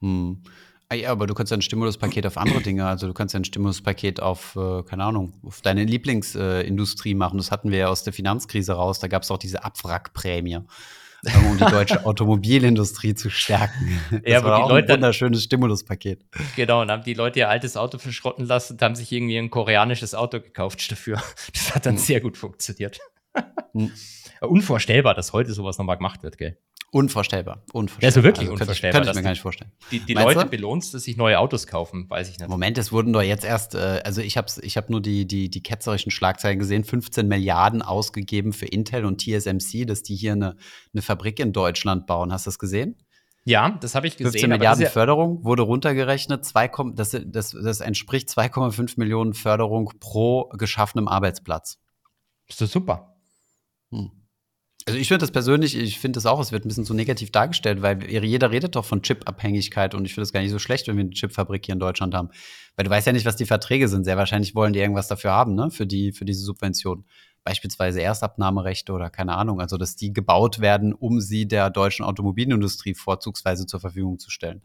Speaker 1: Hm. Ah ja, aber du kannst ja ein Stimuluspaket auf andere Dinge, also du kannst ja ein Stimuluspaket auf, äh, keine Ahnung, auf deine Lieblingsindustrie äh, machen. Das hatten wir ja aus der Finanzkrise raus. Da gab es auch diese Abwrackprämie, ähm, um die deutsche Automobilindustrie zu stärken. Das ja, war auch Leute, ein wunderschönes Stimuluspaket.
Speaker 2: Genau, und haben die Leute ihr altes Auto verschrotten lassen und haben sich irgendwie ein koreanisches Auto gekauft dafür. Das hat dann hm. sehr gut funktioniert. Unvorstellbar, dass heute sowas nochmal gemacht wird, gell?
Speaker 1: Unvorstellbar. Unvorstellbar.
Speaker 2: Also wirklich also unvorstellbar.
Speaker 1: Könnte ich, mir gar nicht vorstellen.
Speaker 2: Die, die Leute belohnt dass sich neue Autos kaufen, weiß ich nicht.
Speaker 1: Moment, es wurden doch jetzt erst, äh, also ich habe ich hab nur die, die, die ketzerischen Schlagzeilen gesehen, 15 Milliarden ausgegeben für Intel und TSMC, dass die hier eine, eine Fabrik in Deutschland bauen. Hast du das gesehen?
Speaker 2: Ja, das habe ich gesehen.
Speaker 1: 15 Milliarden ja Förderung wurde runtergerechnet. 2, das, das, das entspricht 2,5 Millionen Förderung pro geschaffenem Arbeitsplatz.
Speaker 2: Ist das super.
Speaker 1: Hm. Also ich finde das persönlich, ich finde das auch, es wird ein bisschen so negativ dargestellt, weil jeder redet doch von Chip-Abhängigkeit und ich finde es gar nicht so schlecht, wenn wir eine Chipfabrik hier in Deutschland haben. Weil du weißt ja nicht, was die Verträge sind. Sehr wahrscheinlich wollen die irgendwas dafür haben, ne, für die, für diese Subvention. beispielsweise Erstabnahmerechte oder keine Ahnung, also dass die gebaut werden, um sie der deutschen Automobilindustrie vorzugsweise zur Verfügung zu stellen.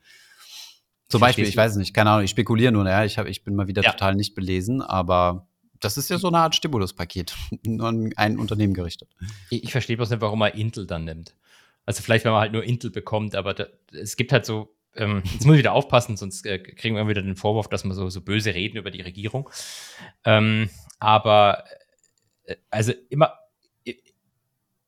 Speaker 1: Zum Beispiel, ich weiß es nicht, keine Ahnung, ich spekuliere nur, ja, ich, hab, ich bin mal wieder ja. total nicht belesen, aber das ist ja so eine Art Stimuluspaket, nur an ein Unternehmen gerichtet.
Speaker 2: Ich, ich verstehe bloß nicht, warum man Intel dann nimmt. Also vielleicht, wenn man halt nur Intel bekommt, aber da, es gibt halt so, ähm, jetzt muss ich wieder aufpassen, sonst äh, kriegen wir wieder den Vorwurf, dass wir so, so böse reden über die Regierung. Ähm, aber äh, also immer, äh,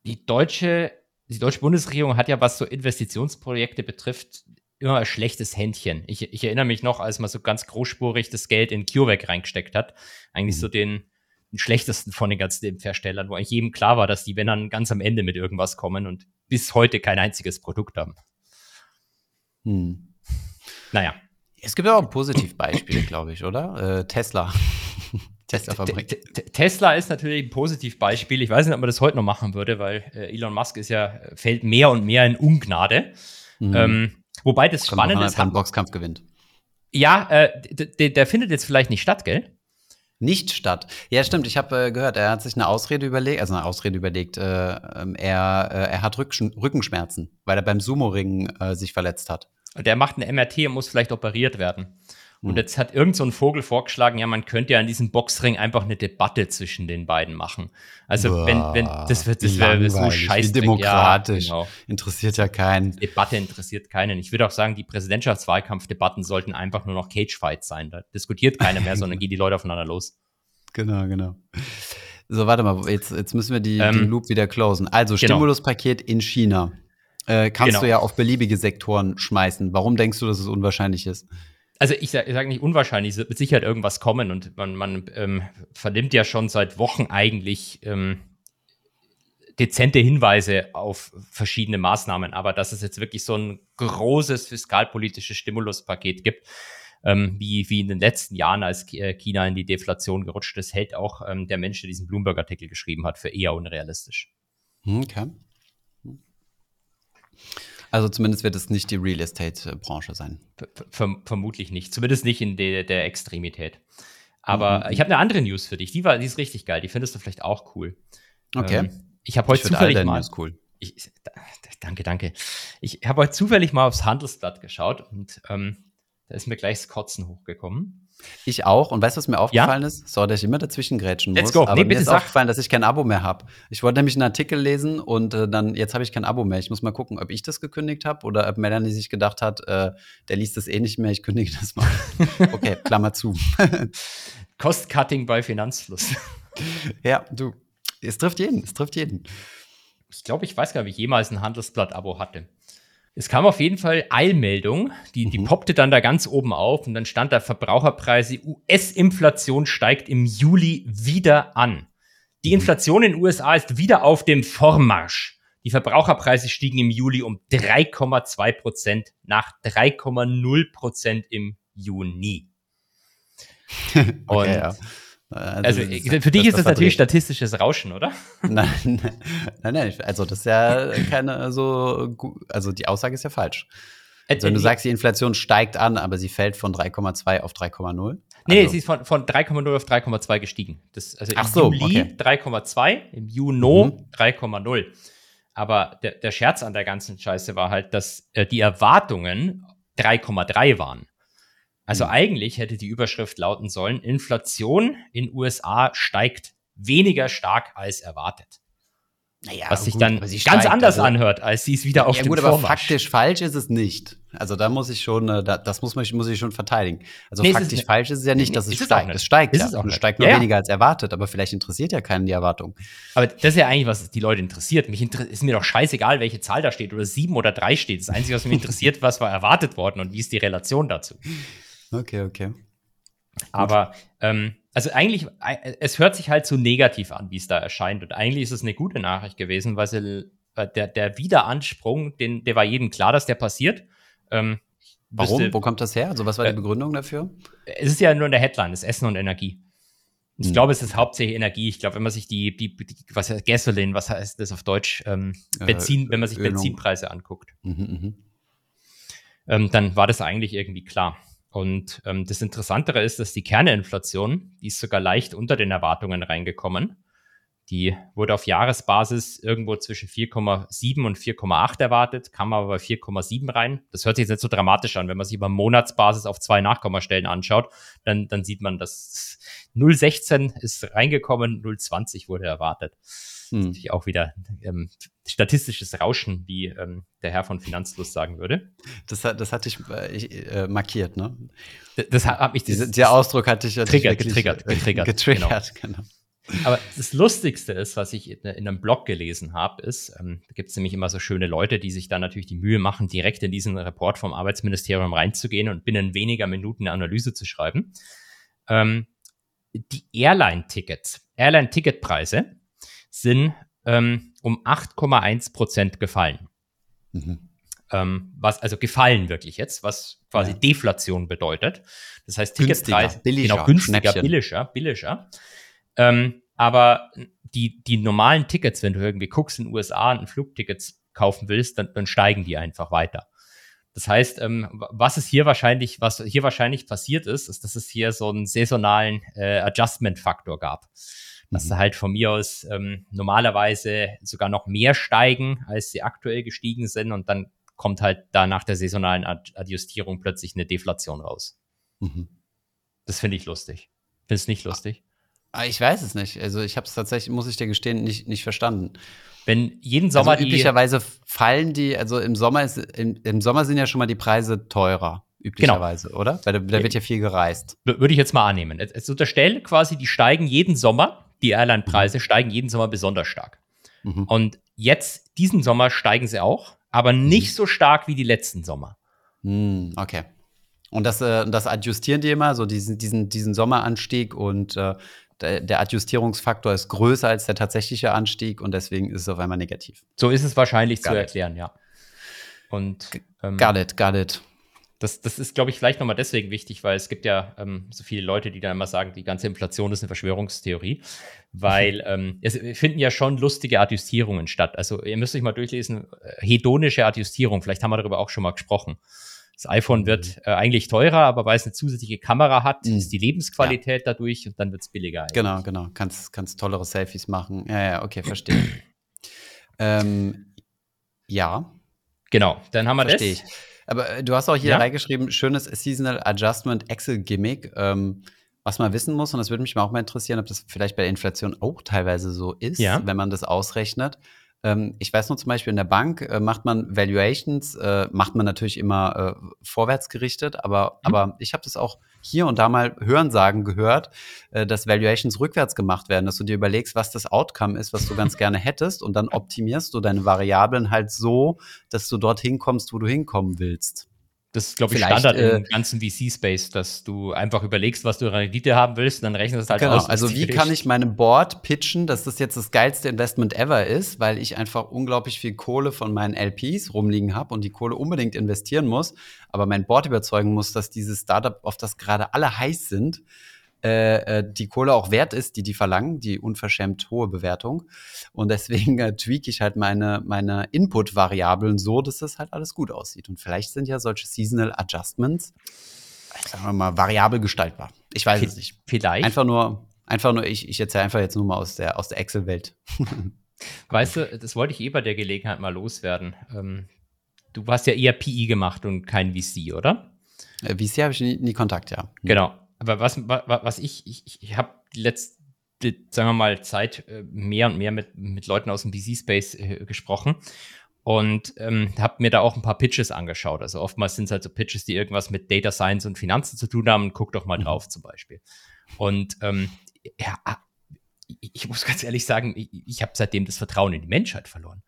Speaker 2: die deutsche, die deutsche Bundesregierung hat ja, was so Investitionsprojekte betrifft, immer ein schlechtes Händchen. Ich, ich erinnere mich noch, als man so ganz großspurig das Geld in CureVac reingesteckt hat. Eigentlich mhm. so den, den, schlechtesten von den ganzen Impfherstellern, wo eigentlich jedem klar war, dass die, wenn dann ganz am Ende mit irgendwas kommen und bis heute kein einziges Produkt haben.
Speaker 1: Hm. Naja. Es gibt auch Positivbeispiele, glaube ich, oder? Äh, Tesla.
Speaker 2: Tesla-Fabrik. Tesla ist natürlich ein Positivbeispiel. Ich weiß nicht, ob man das heute noch machen würde, weil äh, Elon Musk ist ja, fällt mehr und mehr in Ungnade. Mhm. Ähm, Wobei das Spannende ist.
Speaker 1: Ein Boxkampf gewinnt.
Speaker 2: Ja, äh, der findet jetzt vielleicht nicht statt, gell?
Speaker 1: Nicht statt. Ja, stimmt. Ich habe äh, gehört, er hat sich eine Ausrede überlegt, also eine Ausrede überlegt. Äh, ähm, er, äh, er hat Rückschen Rückenschmerzen, weil er beim Sumo-Ring äh, sich verletzt hat.
Speaker 2: Der macht eine MRT und muss vielleicht operiert werden. Und hm. jetzt hat irgend so ein Vogel vorgeschlagen, ja, man könnte ja in diesem Boxring einfach eine Debatte zwischen den beiden machen. Also Boah, wenn, wenn, das wird, das wäre so scheiße.
Speaker 1: demokratisch. Ja, genau. Interessiert ja keinen.
Speaker 2: Debatte interessiert keinen. Ich würde auch sagen, die Präsidentschaftswahlkampfdebatten sollten einfach nur noch Cagefights sein. Da diskutiert keiner mehr, sondern gehen die Leute aufeinander los.
Speaker 1: Genau, genau. So, warte mal, jetzt, jetzt müssen wir die, ähm, den Loop wieder closen. Also, genau. Stimuluspaket in China. Äh, kannst genau. du ja auf beliebige Sektoren schmeißen. Warum denkst du, dass es unwahrscheinlich ist?
Speaker 2: Also ich sage sag nicht unwahrscheinlich, es wird mit Sicherheit irgendwas kommen und man, man ähm, vernimmt ja schon seit Wochen eigentlich ähm, dezente Hinweise auf verschiedene Maßnahmen, aber dass es jetzt wirklich so ein großes fiskalpolitisches Stimuluspaket gibt, ähm, wie, wie in den letzten Jahren, als äh, China in die Deflation gerutscht ist, hält auch ähm, der Mensch, der diesen Bloomberg-Artikel geschrieben hat, für eher unrealistisch.
Speaker 1: Okay. Also zumindest wird es nicht die Real Estate-Branche sein.
Speaker 2: Verm vermutlich nicht. Zumindest nicht in de der Extremität. Aber mhm. ich habe eine andere News für dich. Die, war, die ist richtig geil. Die findest du vielleicht auch cool.
Speaker 1: Okay. Ähm,
Speaker 2: ich habe heute ich zufällig mal. News cool. Ich, danke, danke. Ich habe heute zufällig mal aufs Handelsblatt geschaut und ähm, da ist mir gleich das Kotzen hochgekommen.
Speaker 1: Ich auch. Und weißt du, was mir aufgefallen ja? ist? So, dass ich immer dazwischen grätschen muss. Let's go. Aber nee, mir ist sag. aufgefallen, dass ich kein Abo mehr habe. Ich wollte nämlich einen Artikel lesen und äh, dann, jetzt habe ich kein Abo mehr. Ich muss mal gucken, ob ich das gekündigt habe oder ob Melanie sich gedacht hat, äh, der liest das eh nicht mehr, ich kündige das mal. okay, Klammer zu.
Speaker 2: Cost-Cutting bei Finanzfluss.
Speaker 1: ja, du. Es trifft jeden, es trifft jeden.
Speaker 2: Ich glaube, ich weiß gar nicht, ob ich jemals ein Handelsblatt-Abo hatte. Es kam auf jeden Fall Eilmeldung, die, die mhm. poppte dann da ganz oben auf und dann stand da Verbraucherpreise, US-Inflation steigt im Juli wieder an. Die mhm. Inflation in den USA ist wieder auf dem Vormarsch. Die Verbraucherpreise stiegen im Juli um 3,2 Prozent nach 3,0 Prozent im Juni.
Speaker 1: okay, und ja.
Speaker 2: Also, also für dich ist das natürlich statistisches Rauschen, oder?
Speaker 1: Nein, nein, nein, also das ist ja keine so, also die Aussage ist ja falsch. Also wenn du sagst, die Inflation steigt an, aber sie fällt von 3,2 auf 3,0.
Speaker 2: Nee, also, sie ist von, von 3,0 auf 3,2 gestiegen. Das, also
Speaker 1: Ach so,
Speaker 2: Juli okay. 3,2, im Juni mhm. 3,0. Aber der, der Scherz an der ganzen Scheiße war halt, dass äh, die Erwartungen 3,3 waren. Also mhm. eigentlich hätte die Überschrift lauten sollen, Inflation in USA steigt weniger stark als erwartet. Naja, was sich gut, dann ganz steigt, anders also, anhört, als sie es wieder auf ja, dem gut, aber
Speaker 1: faktisch falsch ist es nicht. Also da muss ich schon, äh, das muss, man, muss ich schon verteidigen. Also nee, faktisch ist falsch ist es ja nicht, dass es steigt. Es, steigt ist ja. Es, es steigt nur ja, weniger als erwartet, aber vielleicht interessiert ja keinen die Erwartung.
Speaker 2: Aber das ist ja eigentlich, was die Leute interessiert. Mich inter ist mir doch scheißegal, welche Zahl da steht oder sieben oder drei steht. Das Einzige, was mich interessiert, was war erwartet worden und wie ist die Relation dazu.
Speaker 1: Okay, okay.
Speaker 2: Aber ähm, also eigentlich, es hört sich halt so negativ an, wie es da erscheint. Und eigentlich ist es eine gute Nachricht gewesen, weil sie, der, der Wiederansprung, den, der war jedem klar, dass der passiert. Ähm,
Speaker 1: Warum? Wüsste, Wo kommt das her? Also, was war die äh, Begründung dafür?
Speaker 2: Es ist ja nur in der Headline, das Essen und Energie. Ich hm. glaube, es ist hauptsächlich Energie. Ich glaube, wenn man sich die, die, die was heißt Gasoline, was heißt das auf Deutsch? Ähm, äh, Benzin, äh, wenn man sich Ölung. Benzinpreise anguckt, mhm, mh. ähm, dann war das eigentlich irgendwie klar. Und ähm, das Interessantere ist, dass die Kerneinflation, die ist sogar leicht unter den Erwartungen reingekommen. Die wurde auf Jahresbasis irgendwo zwischen 4,7 und 4,8 erwartet, kam aber bei 4,7 rein. Das hört sich jetzt nicht so dramatisch an. Wenn man sich über Monatsbasis auf zwei Nachkommastellen anschaut, dann, dann sieht man, dass 0,16 ist reingekommen, 0,20 wurde erwartet. Hm. Natürlich auch wieder ähm, statistisches Rauschen, wie ähm, der Herr von Finanzlust sagen würde.
Speaker 1: Das, das hatte ich, äh, ich äh, markiert, ne?
Speaker 2: Das, das hat mich.
Speaker 1: Diese, der Ausdruck hatte ich.
Speaker 2: Hatte triggert, getriggert, getriggert.
Speaker 1: Getriggert, genau. genau.
Speaker 2: Aber das Lustigste ist, was ich in, in einem Blog gelesen habe, ist, ähm, da gibt es nämlich immer so schöne Leute, die sich dann natürlich die Mühe machen, direkt in diesen Report vom Arbeitsministerium reinzugehen und binnen weniger Minuten eine Analyse zu schreiben. Ähm, die Airline-Tickets, Airline-Ticketpreise sind ähm, um 8,1 Prozent gefallen. Mhm. Ähm, was also gefallen wirklich jetzt, was quasi ja. Deflation bedeutet. Das heißt Ticketpreis
Speaker 1: billiger,
Speaker 2: genau günstiger, billiger, billiger. Ähm, aber die, die normalen Tickets, wenn du irgendwie guckst in den USA und Flugtickets kaufen willst, dann, dann steigen die einfach weiter. Das heißt, ähm, was ist hier wahrscheinlich, was hier wahrscheinlich passiert ist, ist, dass es hier so einen saisonalen äh, Adjustment-Faktor gab. Dass mhm. halt von mir aus ähm, normalerweise sogar noch mehr steigen, als sie aktuell gestiegen sind und dann kommt halt da nach der saisonalen Ad Adjustierung plötzlich eine Deflation raus. Mhm. Das finde ich lustig. Findest du nicht lustig?
Speaker 1: Ah, ich weiß es nicht. Also ich habe es tatsächlich, muss ich dir gestehen, nicht, nicht verstanden.
Speaker 2: Wenn jeden Sommer
Speaker 1: also üblicherweise fallen die, also im Sommer ist im, im, Sommer sind ja schon mal die Preise teurer, üblicherweise, genau. oder? Weil da, da, wird ja viel gereist.
Speaker 2: Würde ich jetzt mal annehmen. Es unterstellt quasi, die steigen jeden Sommer, die Airline-Preise mhm. steigen jeden Sommer besonders stark. Mhm. Und jetzt, diesen Sommer steigen sie auch, aber mhm. nicht so stark wie die letzten Sommer.
Speaker 1: Mhm, okay. Und das, äh, das adjustieren die immer, so diesen, diesen, diesen Sommeranstieg und äh, der Adjustierungsfaktor ist größer als der tatsächliche Anstieg und deswegen ist es auf einmal negativ.
Speaker 2: So ist es wahrscheinlich got zu erklären, ja. Und
Speaker 1: ähm, got it, got it.
Speaker 2: Das, das ist, glaube ich, vielleicht nochmal deswegen wichtig, weil es gibt ja ähm, so viele Leute, die dann immer sagen, die ganze Inflation ist eine Verschwörungstheorie, weil ähm, es finden ja schon lustige Adjustierungen statt. Also ihr müsst euch mal durchlesen, äh, hedonische Adjustierung, vielleicht haben wir darüber auch schon mal gesprochen. Das iPhone wird mhm. äh, eigentlich teurer, aber weil es eine zusätzliche Kamera hat, mhm. ist die Lebensqualität ja. dadurch und dann wird es billiger.
Speaker 1: Eigentlich. Genau, genau. Kannst, kannst tollere Selfies machen. Ja, ja, okay, verstehe. ähm, ja.
Speaker 2: Genau, dann haben wir
Speaker 1: verstehe das. Ich. Aber äh, du hast auch hier ja? reingeschrieben, schönes Seasonal Adjustment Excel Gimmick. Ähm, was man wissen muss, und das würde mich auch mal interessieren, ob das vielleicht bei der Inflation auch teilweise so ist, ja. wenn man das ausrechnet. Ähm, ich weiß nur zum Beispiel in der Bank äh, macht man Valuations, äh, macht man natürlich immer äh, vorwärts gerichtet, aber, mhm. aber ich habe das auch hier und da mal Hörensagen gehört, äh, dass Valuations rückwärts gemacht werden, dass du dir überlegst, was das Outcome ist, was du ganz gerne hättest und dann optimierst du deine Variablen halt so, dass du dorthin kommst, wo du hinkommen willst.
Speaker 2: Das ist, glaube ich, Standard äh, im ganzen VC-Space, dass du einfach überlegst, was du in Rendite haben willst und dann rechnest du halt
Speaker 1: genau,
Speaker 2: aus.
Speaker 1: Also wie kann ich meinem Board pitchen, dass das jetzt das geilste Investment ever ist, weil ich einfach unglaublich viel Kohle von meinen LPs rumliegen habe und die Kohle unbedingt investieren muss, aber mein Board überzeugen muss, dass dieses Startup, auf das gerade alle heiß sind, äh, äh, die Kohle auch wert ist, die die verlangen, die unverschämt hohe Bewertung. Und deswegen äh, tweak ich halt meine, meine Input-Variablen so, dass das halt alles gut aussieht. Und vielleicht sind ja solche Seasonal Adjustments, sagen wir mal, variabel gestaltbar. Ich weiß v es nicht.
Speaker 2: Vielleicht.
Speaker 1: Einfach nur, einfach nur, ich, ich erzähle einfach jetzt nur mal aus der, aus der Excel-Welt.
Speaker 2: weißt du, das wollte ich eh bei der Gelegenheit mal loswerden. Ähm, du hast ja eher PI gemacht und kein VC, oder?
Speaker 1: Äh, VC habe ich nie, nie Kontakt, ja.
Speaker 2: Genau. Aber was, was ich, ich, ich habe letzte, sagen wir mal, Zeit äh, mehr und mehr mit, mit Leuten aus dem VC-Space äh, gesprochen und ähm, habe mir da auch ein paar Pitches angeschaut. Also oftmals sind es halt so Pitches, die irgendwas mit Data Science und Finanzen zu tun haben. Guck doch mal mhm. drauf zum Beispiel. Und ähm, ja, ich muss ganz ehrlich sagen, ich, ich habe seitdem das Vertrauen in die Menschheit verloren.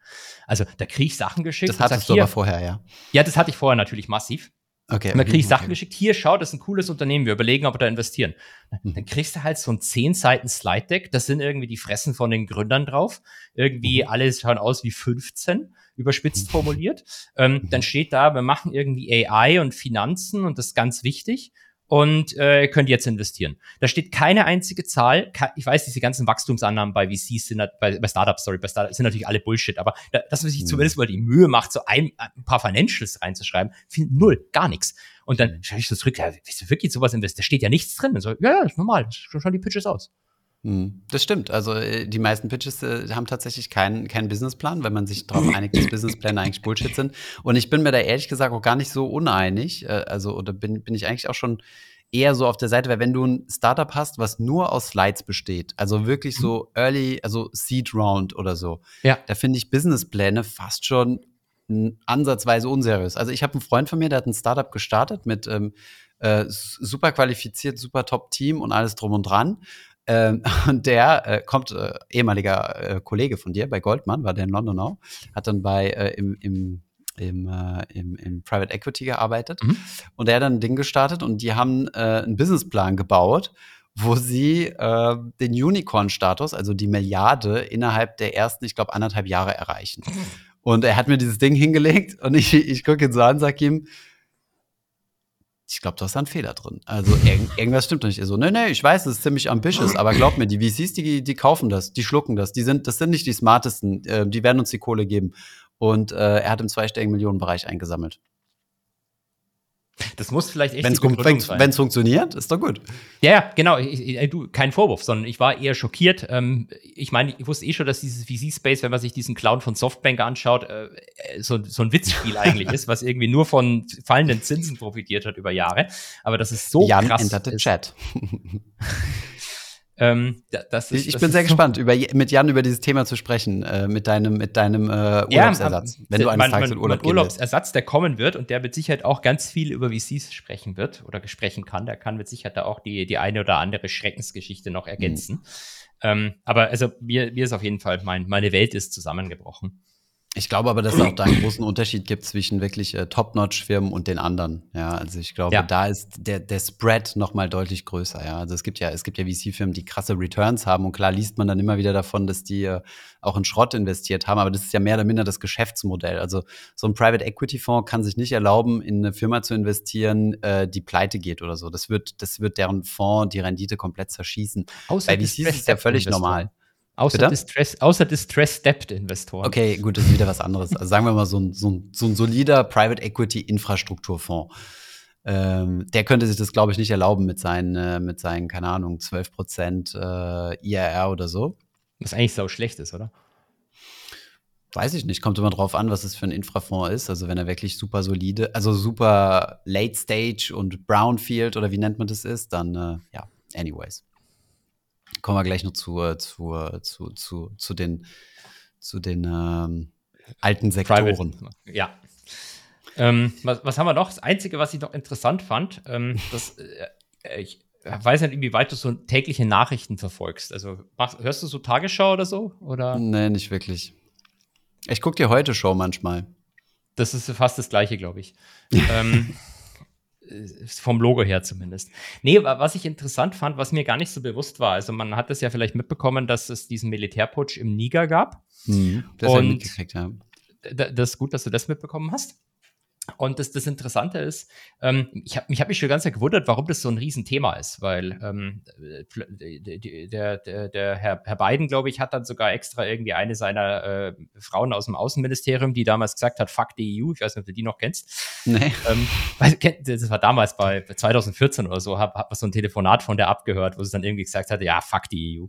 Speaker 2: Also da kriege ich Sachen geschickt.
Speaker 1: Das hattest sag, du aber vorher, ja.
Speaker 2: Ja, das hatte ich vorher natürlich massiv.
Speaker 1: Okay.
Speaker 2: Und dann kriege ich Sachen okay. geschickt, hier, schau, das ist ein cooles Unternehmen, wir überlegen, ob wir da investieren. Mhm. Dann kriegst du halt so ein 10 Seiten Slide Deck, das sind irgendwie die Fressen von den Gründern drauf. Irgendwie mhm. alle schauen aus wie 15, überspitzt mhm. formuliert. Ähm. Dann steht da, wir machen irgendwie AI und Finanzen und das ist ganz wichtig und äh, könnt jetzt investieren. Da steht keine einzige Zahl. Ich weiß, diese ganzen Wachstumsannahmen bei VCs sind bei, bei Startups, sorry, bei Startups sind natürlich alle Bullshit, aber da, dass man sich mhm. zumindest mal die Mühe macht, so ein, ein paar Financials reinzuschreiben, viel, null, gar nichts. Und dann mhm. schaue ich so zurück, ja, willst du wirklich sowas investieren? Da steht ja nichts drin. Und so, ja, ja, ist normal, schon die Pitches aus.
Speaker 1: Hm, das stimmt. Also äh, die meisten Pitches äh, haben tatsächlich keinen, keinen Businessplan, wenn man sich darauf einigt, dass Businesspläne eigentlich Bullshit sind. Und ich bin mir da ehrlich gesagt auch gar nicht so uneinig. Äh, also, oder bin, bin ich eigentlich auch schon eher so auf der Seite, weil wenn du ein Startup hast, was nur aus Slides besteht, also wirklich so mhm. Early, also Seed Round oder so, ja. da finde ich Businesspläne fast schon ansatzweise unseriös. Also ich habe einen Freund von mir, der hat ein Startup gestartet mit ähm, äh, super qualifiziert, super Top-Team und alles drum und dran. Ähm, und der äh, kommt, äh, ehemaliger äh, Kollege von dir bei Goldman, war der in London auch, hat dann bei äh, im, im im, äh, im, im Private Equity gearbeitet mhm. und der hat dann ein Ding gestartet und die haben äh, einen Businessplan gebaut, wo sie äh, den Unicorn-Status, also die Milliarde, innerhalb der ersten, ich glaube, anderthalb Jahre erreichen. Mhm. Und er hat mir dieses Ding hingelegt und ich, ich gucke ihn so an, sag ihm, ich glaube, du hast da einen Fehler drin. Also irg irgendwas stimmt doch nicht. Er so, nee, nee, ich weiß, das ist ziemlich ambitious, aber glaub mir, die VCs, die, die kaufen das, die schlucken das, die sind, das sind nicht die smartesten, äh, die werden uns die Kohle geben. Und äh, er hat im zweistelligen Millionenbereich eingesammelt.
Speaker 2: Das muss vielleicht echt
Speaker 1: Wenn es funktioniert, ist doch gut.
Speaker 2: Ja, genau. Ich, ich, du, kein Vorwurf, sondern ich war eher schockiert. Ähm, ich meine, ich wusste eh schon, dass dieses VC-Space, wenn man sich diesen Clown von Softbank anschaut, äh, so, so ein Witzspiel eigentlich ist, was irgendwie nur von fallenden Zinsen profitiert hat über Jahre. Aber das ist so
Speaker 1: Jan
Speaker 2: krass.
Speaker 1: Enterte Chat.
Speaker 2: Ähm,
Speaker 1: ist, ich, ich bin sehr gespannt, über, mit Jan über dieses Thema zu sprechen, äh, mit deinem, mit deinem äh, Urlaubsersatz,
Speaker 2: ja, wenn du eines Tages in Urlaub mein Urlaubsersatz, der kommen wird und der mit Sicherheit auch ganz viel über VCs sprechen wird oder sprechen kann. Der kann mit Sicherheit da auch die, die eine oder andere Schreckensgeschichte noch ergänzen. Mhm. Ähm, aber also mir, mir ist auf jeden Fall, mein, meine Welt ist zusammengebrochen.
Speaker 1: Ich glaube aber, dass es auch da einen großen Unterschied gibt zwischen wirklich äh, Top-Notch-Firmen und den anderen. Ja, also ich glaube, ja. da ist der, der Spread noch mal deutlich größer. Ja, also es gibt ja, es gibt ja VC-Firmen, die krasse Returns haben und klar liest man dann immer wieder davon, dass die äh, auch in Schrott investiert haben. Aber das ist ja mehr oder minder das Geschäftsmodell. Also so ein Private Equity Fonds kann sich nicht erlauben, in eine Firma zu investieren, äh, die pleite geht oder so. Das wird, das wird deren Fonds die Rendite komplett zerschießen.
Speaker 2: Außer Bei VCs ist ja völlig normal. Außer, Distress, außer Distress-Debt-Investoren.
Speaker 1: Okay, gut, das ist wieder was anderes. Also sagen wir mal so ein, so ein, so ein solider Private Equity Infrastrukturfonds. Ähm, der könnte sich das, glaube ich, nicht erlauben mit seinen, äh, mit seinen, keine Ahnung, 12 Prozent äh, IRR oder so.
Speaker 2: Was eigentlich so schlecht ist, oder?
Speaker 1: Weiß ich nicht, kommt immer drauf an, was es für ein Infrafonds ist. Also wenn er wirklich super solide, also super Late Stage und Brownfield oder wie nennt man das ist, dann äh, ja, anyways kommen wir gleich noch zu, äh, zu, äh, zu, zu, zu den, zu den ähm, alten Sektoren.
Speaker 2: Private. Ja. Ähm, was, was, haben wir noch? Das Einzige, was ich noch interessant fand, ähm, das, äh, ich weiß nicht, inwieweit du so tägliche Nachrichten verfolgst. Also machst, hörst du so Tagesschau oder so? Oder?
Speaker 1: Nee, nicht wirklich. Ich gucke dir heute Show manchmal.
Speaker 2: Das ist fast das gleiche, glaube ich. ähm, vom Logo her zumindest. Nee, was ich interessant fand, was mir gar nicht so bewusst war, also man hat es ja vielleicht mitbekommen, dass es diesen Militärputsch im Niger gab. Mhm, das Und das ist gut, dass du das mitbekommen hast. Und das, das Interessante ist, ähm, ich habe mich, hab mich schon ganz gewundert, warum das so ein Riesenthema ist, weil ähm, der, der, der Herr, Herr Biden, glaube ich, hat dann sogar extra irgendwie eine seiner äh, Frauen aus dem Außenministerium, die damals gesagt hat, fuck die EU, ich weiß nicht, ob du die noch kennst. Nee. Ähm, weil, das war damals bei 2014 oder so, habe hab so ein Telefonat von der abgehört, wo sie dann irgendwie gesagt hatte, ja, fuck die EU.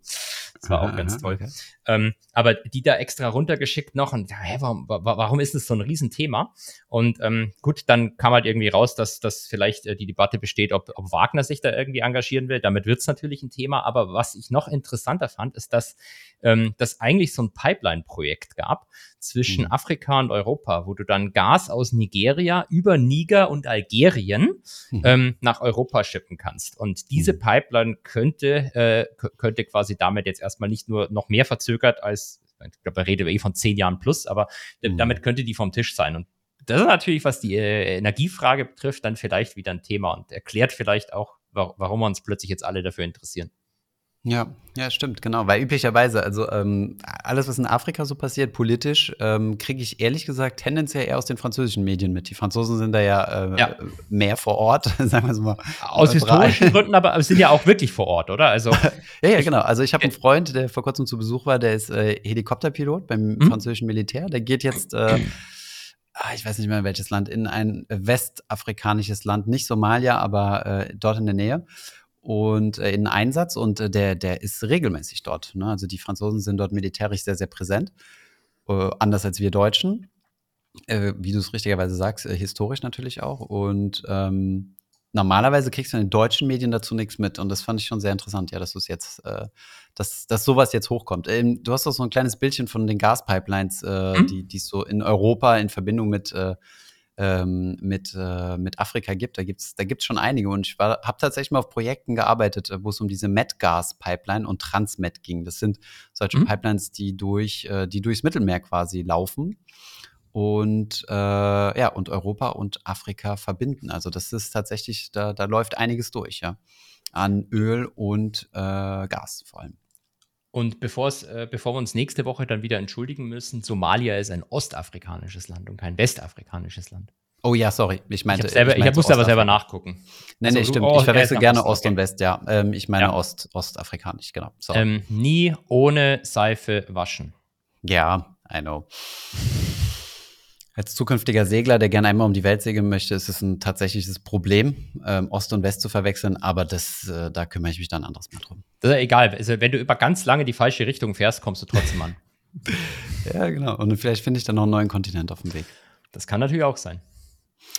Speaker 2: Das war auch ganz toll. Okay. Ähm, aber die da extra runtergeschickt noch und hä, warum, warum ist das so ein Riesenthema? Und ähm, gut, dann kam halt irgendwie raus, dass, dass vielleicht äh, die Debatte besteht, ob, ob Wagner sich da irgendwie engagieren will. Damit wird es natürlich ein Thema. Aber was ich noch interessanter fand, ist, dass ähm, das eigentlich so ein Pipeline-Projekt gab zwischen mhm. Afrika und Europa, wo du dann Gas aus Nigeria über Niger und Algerien mhm. ähm, nach Europa schippen kannst. Und diese mhm. Pipeline könnte, äh, könnte quasi damit jetzt erstmal nicht nur noch mehr verzögert als ich glaube, er redet eh von zehn Jahren plus, aber mhm. damit könnte die vom Tisch sein. Und das ist natürlich, was die äh, Energiefrage betrifft, dann vielleicht wieder ein Thema und erklärt vielleicht auch, warum wir uns plötzlich jetzt alle dafür interessieren.
Speaker 1: Ja, ja, stimmt, genau. Weil üblicherweise, also ähm, alles, was in Afrika so passiert, politisch, ähm, kriege ich ehrlich gesagt tendenziell eher aus den französischen Medien mit. Die Franzosen sind da ja, äh, ja. mehr vor Ort, sagen wir es mal.
Speaker 2: Aus historischen Gründen, aber sind ja auch wirklich vor Ort, oder? Also
Speaker 1: ja, ja, genau. Also ich habe einen Freund, der vor kurzem zu Besuch war, der ist äh, Helikopterpilot beim mhm. französischen Militär. Der geht jetzt äh, Ah, ich weiß nicht mehr welches Land, in ein westafrikanisches Land, nicht Somalia, aber äh, dort in der Nähe. Und äh, in Einsatz und äh, der, der ist regelmäßig dort. Ne? Also die Franzosen sind dort militärisch sehr, sehr präsent, äh, anders als wir Deutschen. Äh, wie du es richtigerweise sagst, äh, historisch natürlich auch. Und ähm, normalerweise kriegst du in den deutschen Medien dazu nichts mit. Und das fand ich schon sehr interessant, ja, dass du es jetzt, äh, dass, dass sowas jetzt hochkommt. Ähm, du hast auch so ein kleines Bildchen von den Gaspipelines, mhm. die, die es so in Europa in Verbindung mit, ähm, mit, äh, mit Afrika gibt. Da gibt es da gibt's schon einige. Und ich habe tatsächlich mal auf Projekten gearbeitet, äh, wo es um diese Met-Gas-Pipeline und Transmet ging. Das sind solche mhm. Pipelines, die, durch, äh, die durchs Mittelmeer quasi laufen und äh, ja und Europa und Afrika verbinden. Also das ist tatsächlich, da, da läuft einiges durch, ja. An Öl und äh, Gas vor allem.
Speaker 2: Und bevor, äh, bevor wir uns nächste Woche dann wieder entschuldigen müssen, Somalia ist ein ostafrikanisches Land und kein westafrikanisches Land.
Speaker 1: Oh ja, sorry. Ich meinte,
Speaker 2: ich, selber, ich, ich musste aber selber nachgucken.
Speaker 1: Nee, nee, also, stimmt. Oh, ich verwechsel gerne Ost und West, ja. Ähm, ich meine ja. Ost, ostafrikanisch, genau.
Speaker 2: Ähm, nie ohne Seife waschen.
Speaker 1: Ja, I know. Als zukünftiger Segler, der gerne einmal um die Welt segeln möchte, ist es ein tatsächliches Problem, ähm, Ost und West zu verwechseln, aber das, äh, da kümmere ich mich dann anderes Mal drum.
Speaker 2: Das ist egal. Also, wenn du über ganz lange die falsche Richtung fährst, kommst du trotzdem an.
Speaker 1: ja, genau. Und vielleicht finde ich dann noch einen neuen Kontinent auf dem Weg.
Speaker 2: Das kann natürlich auch sein.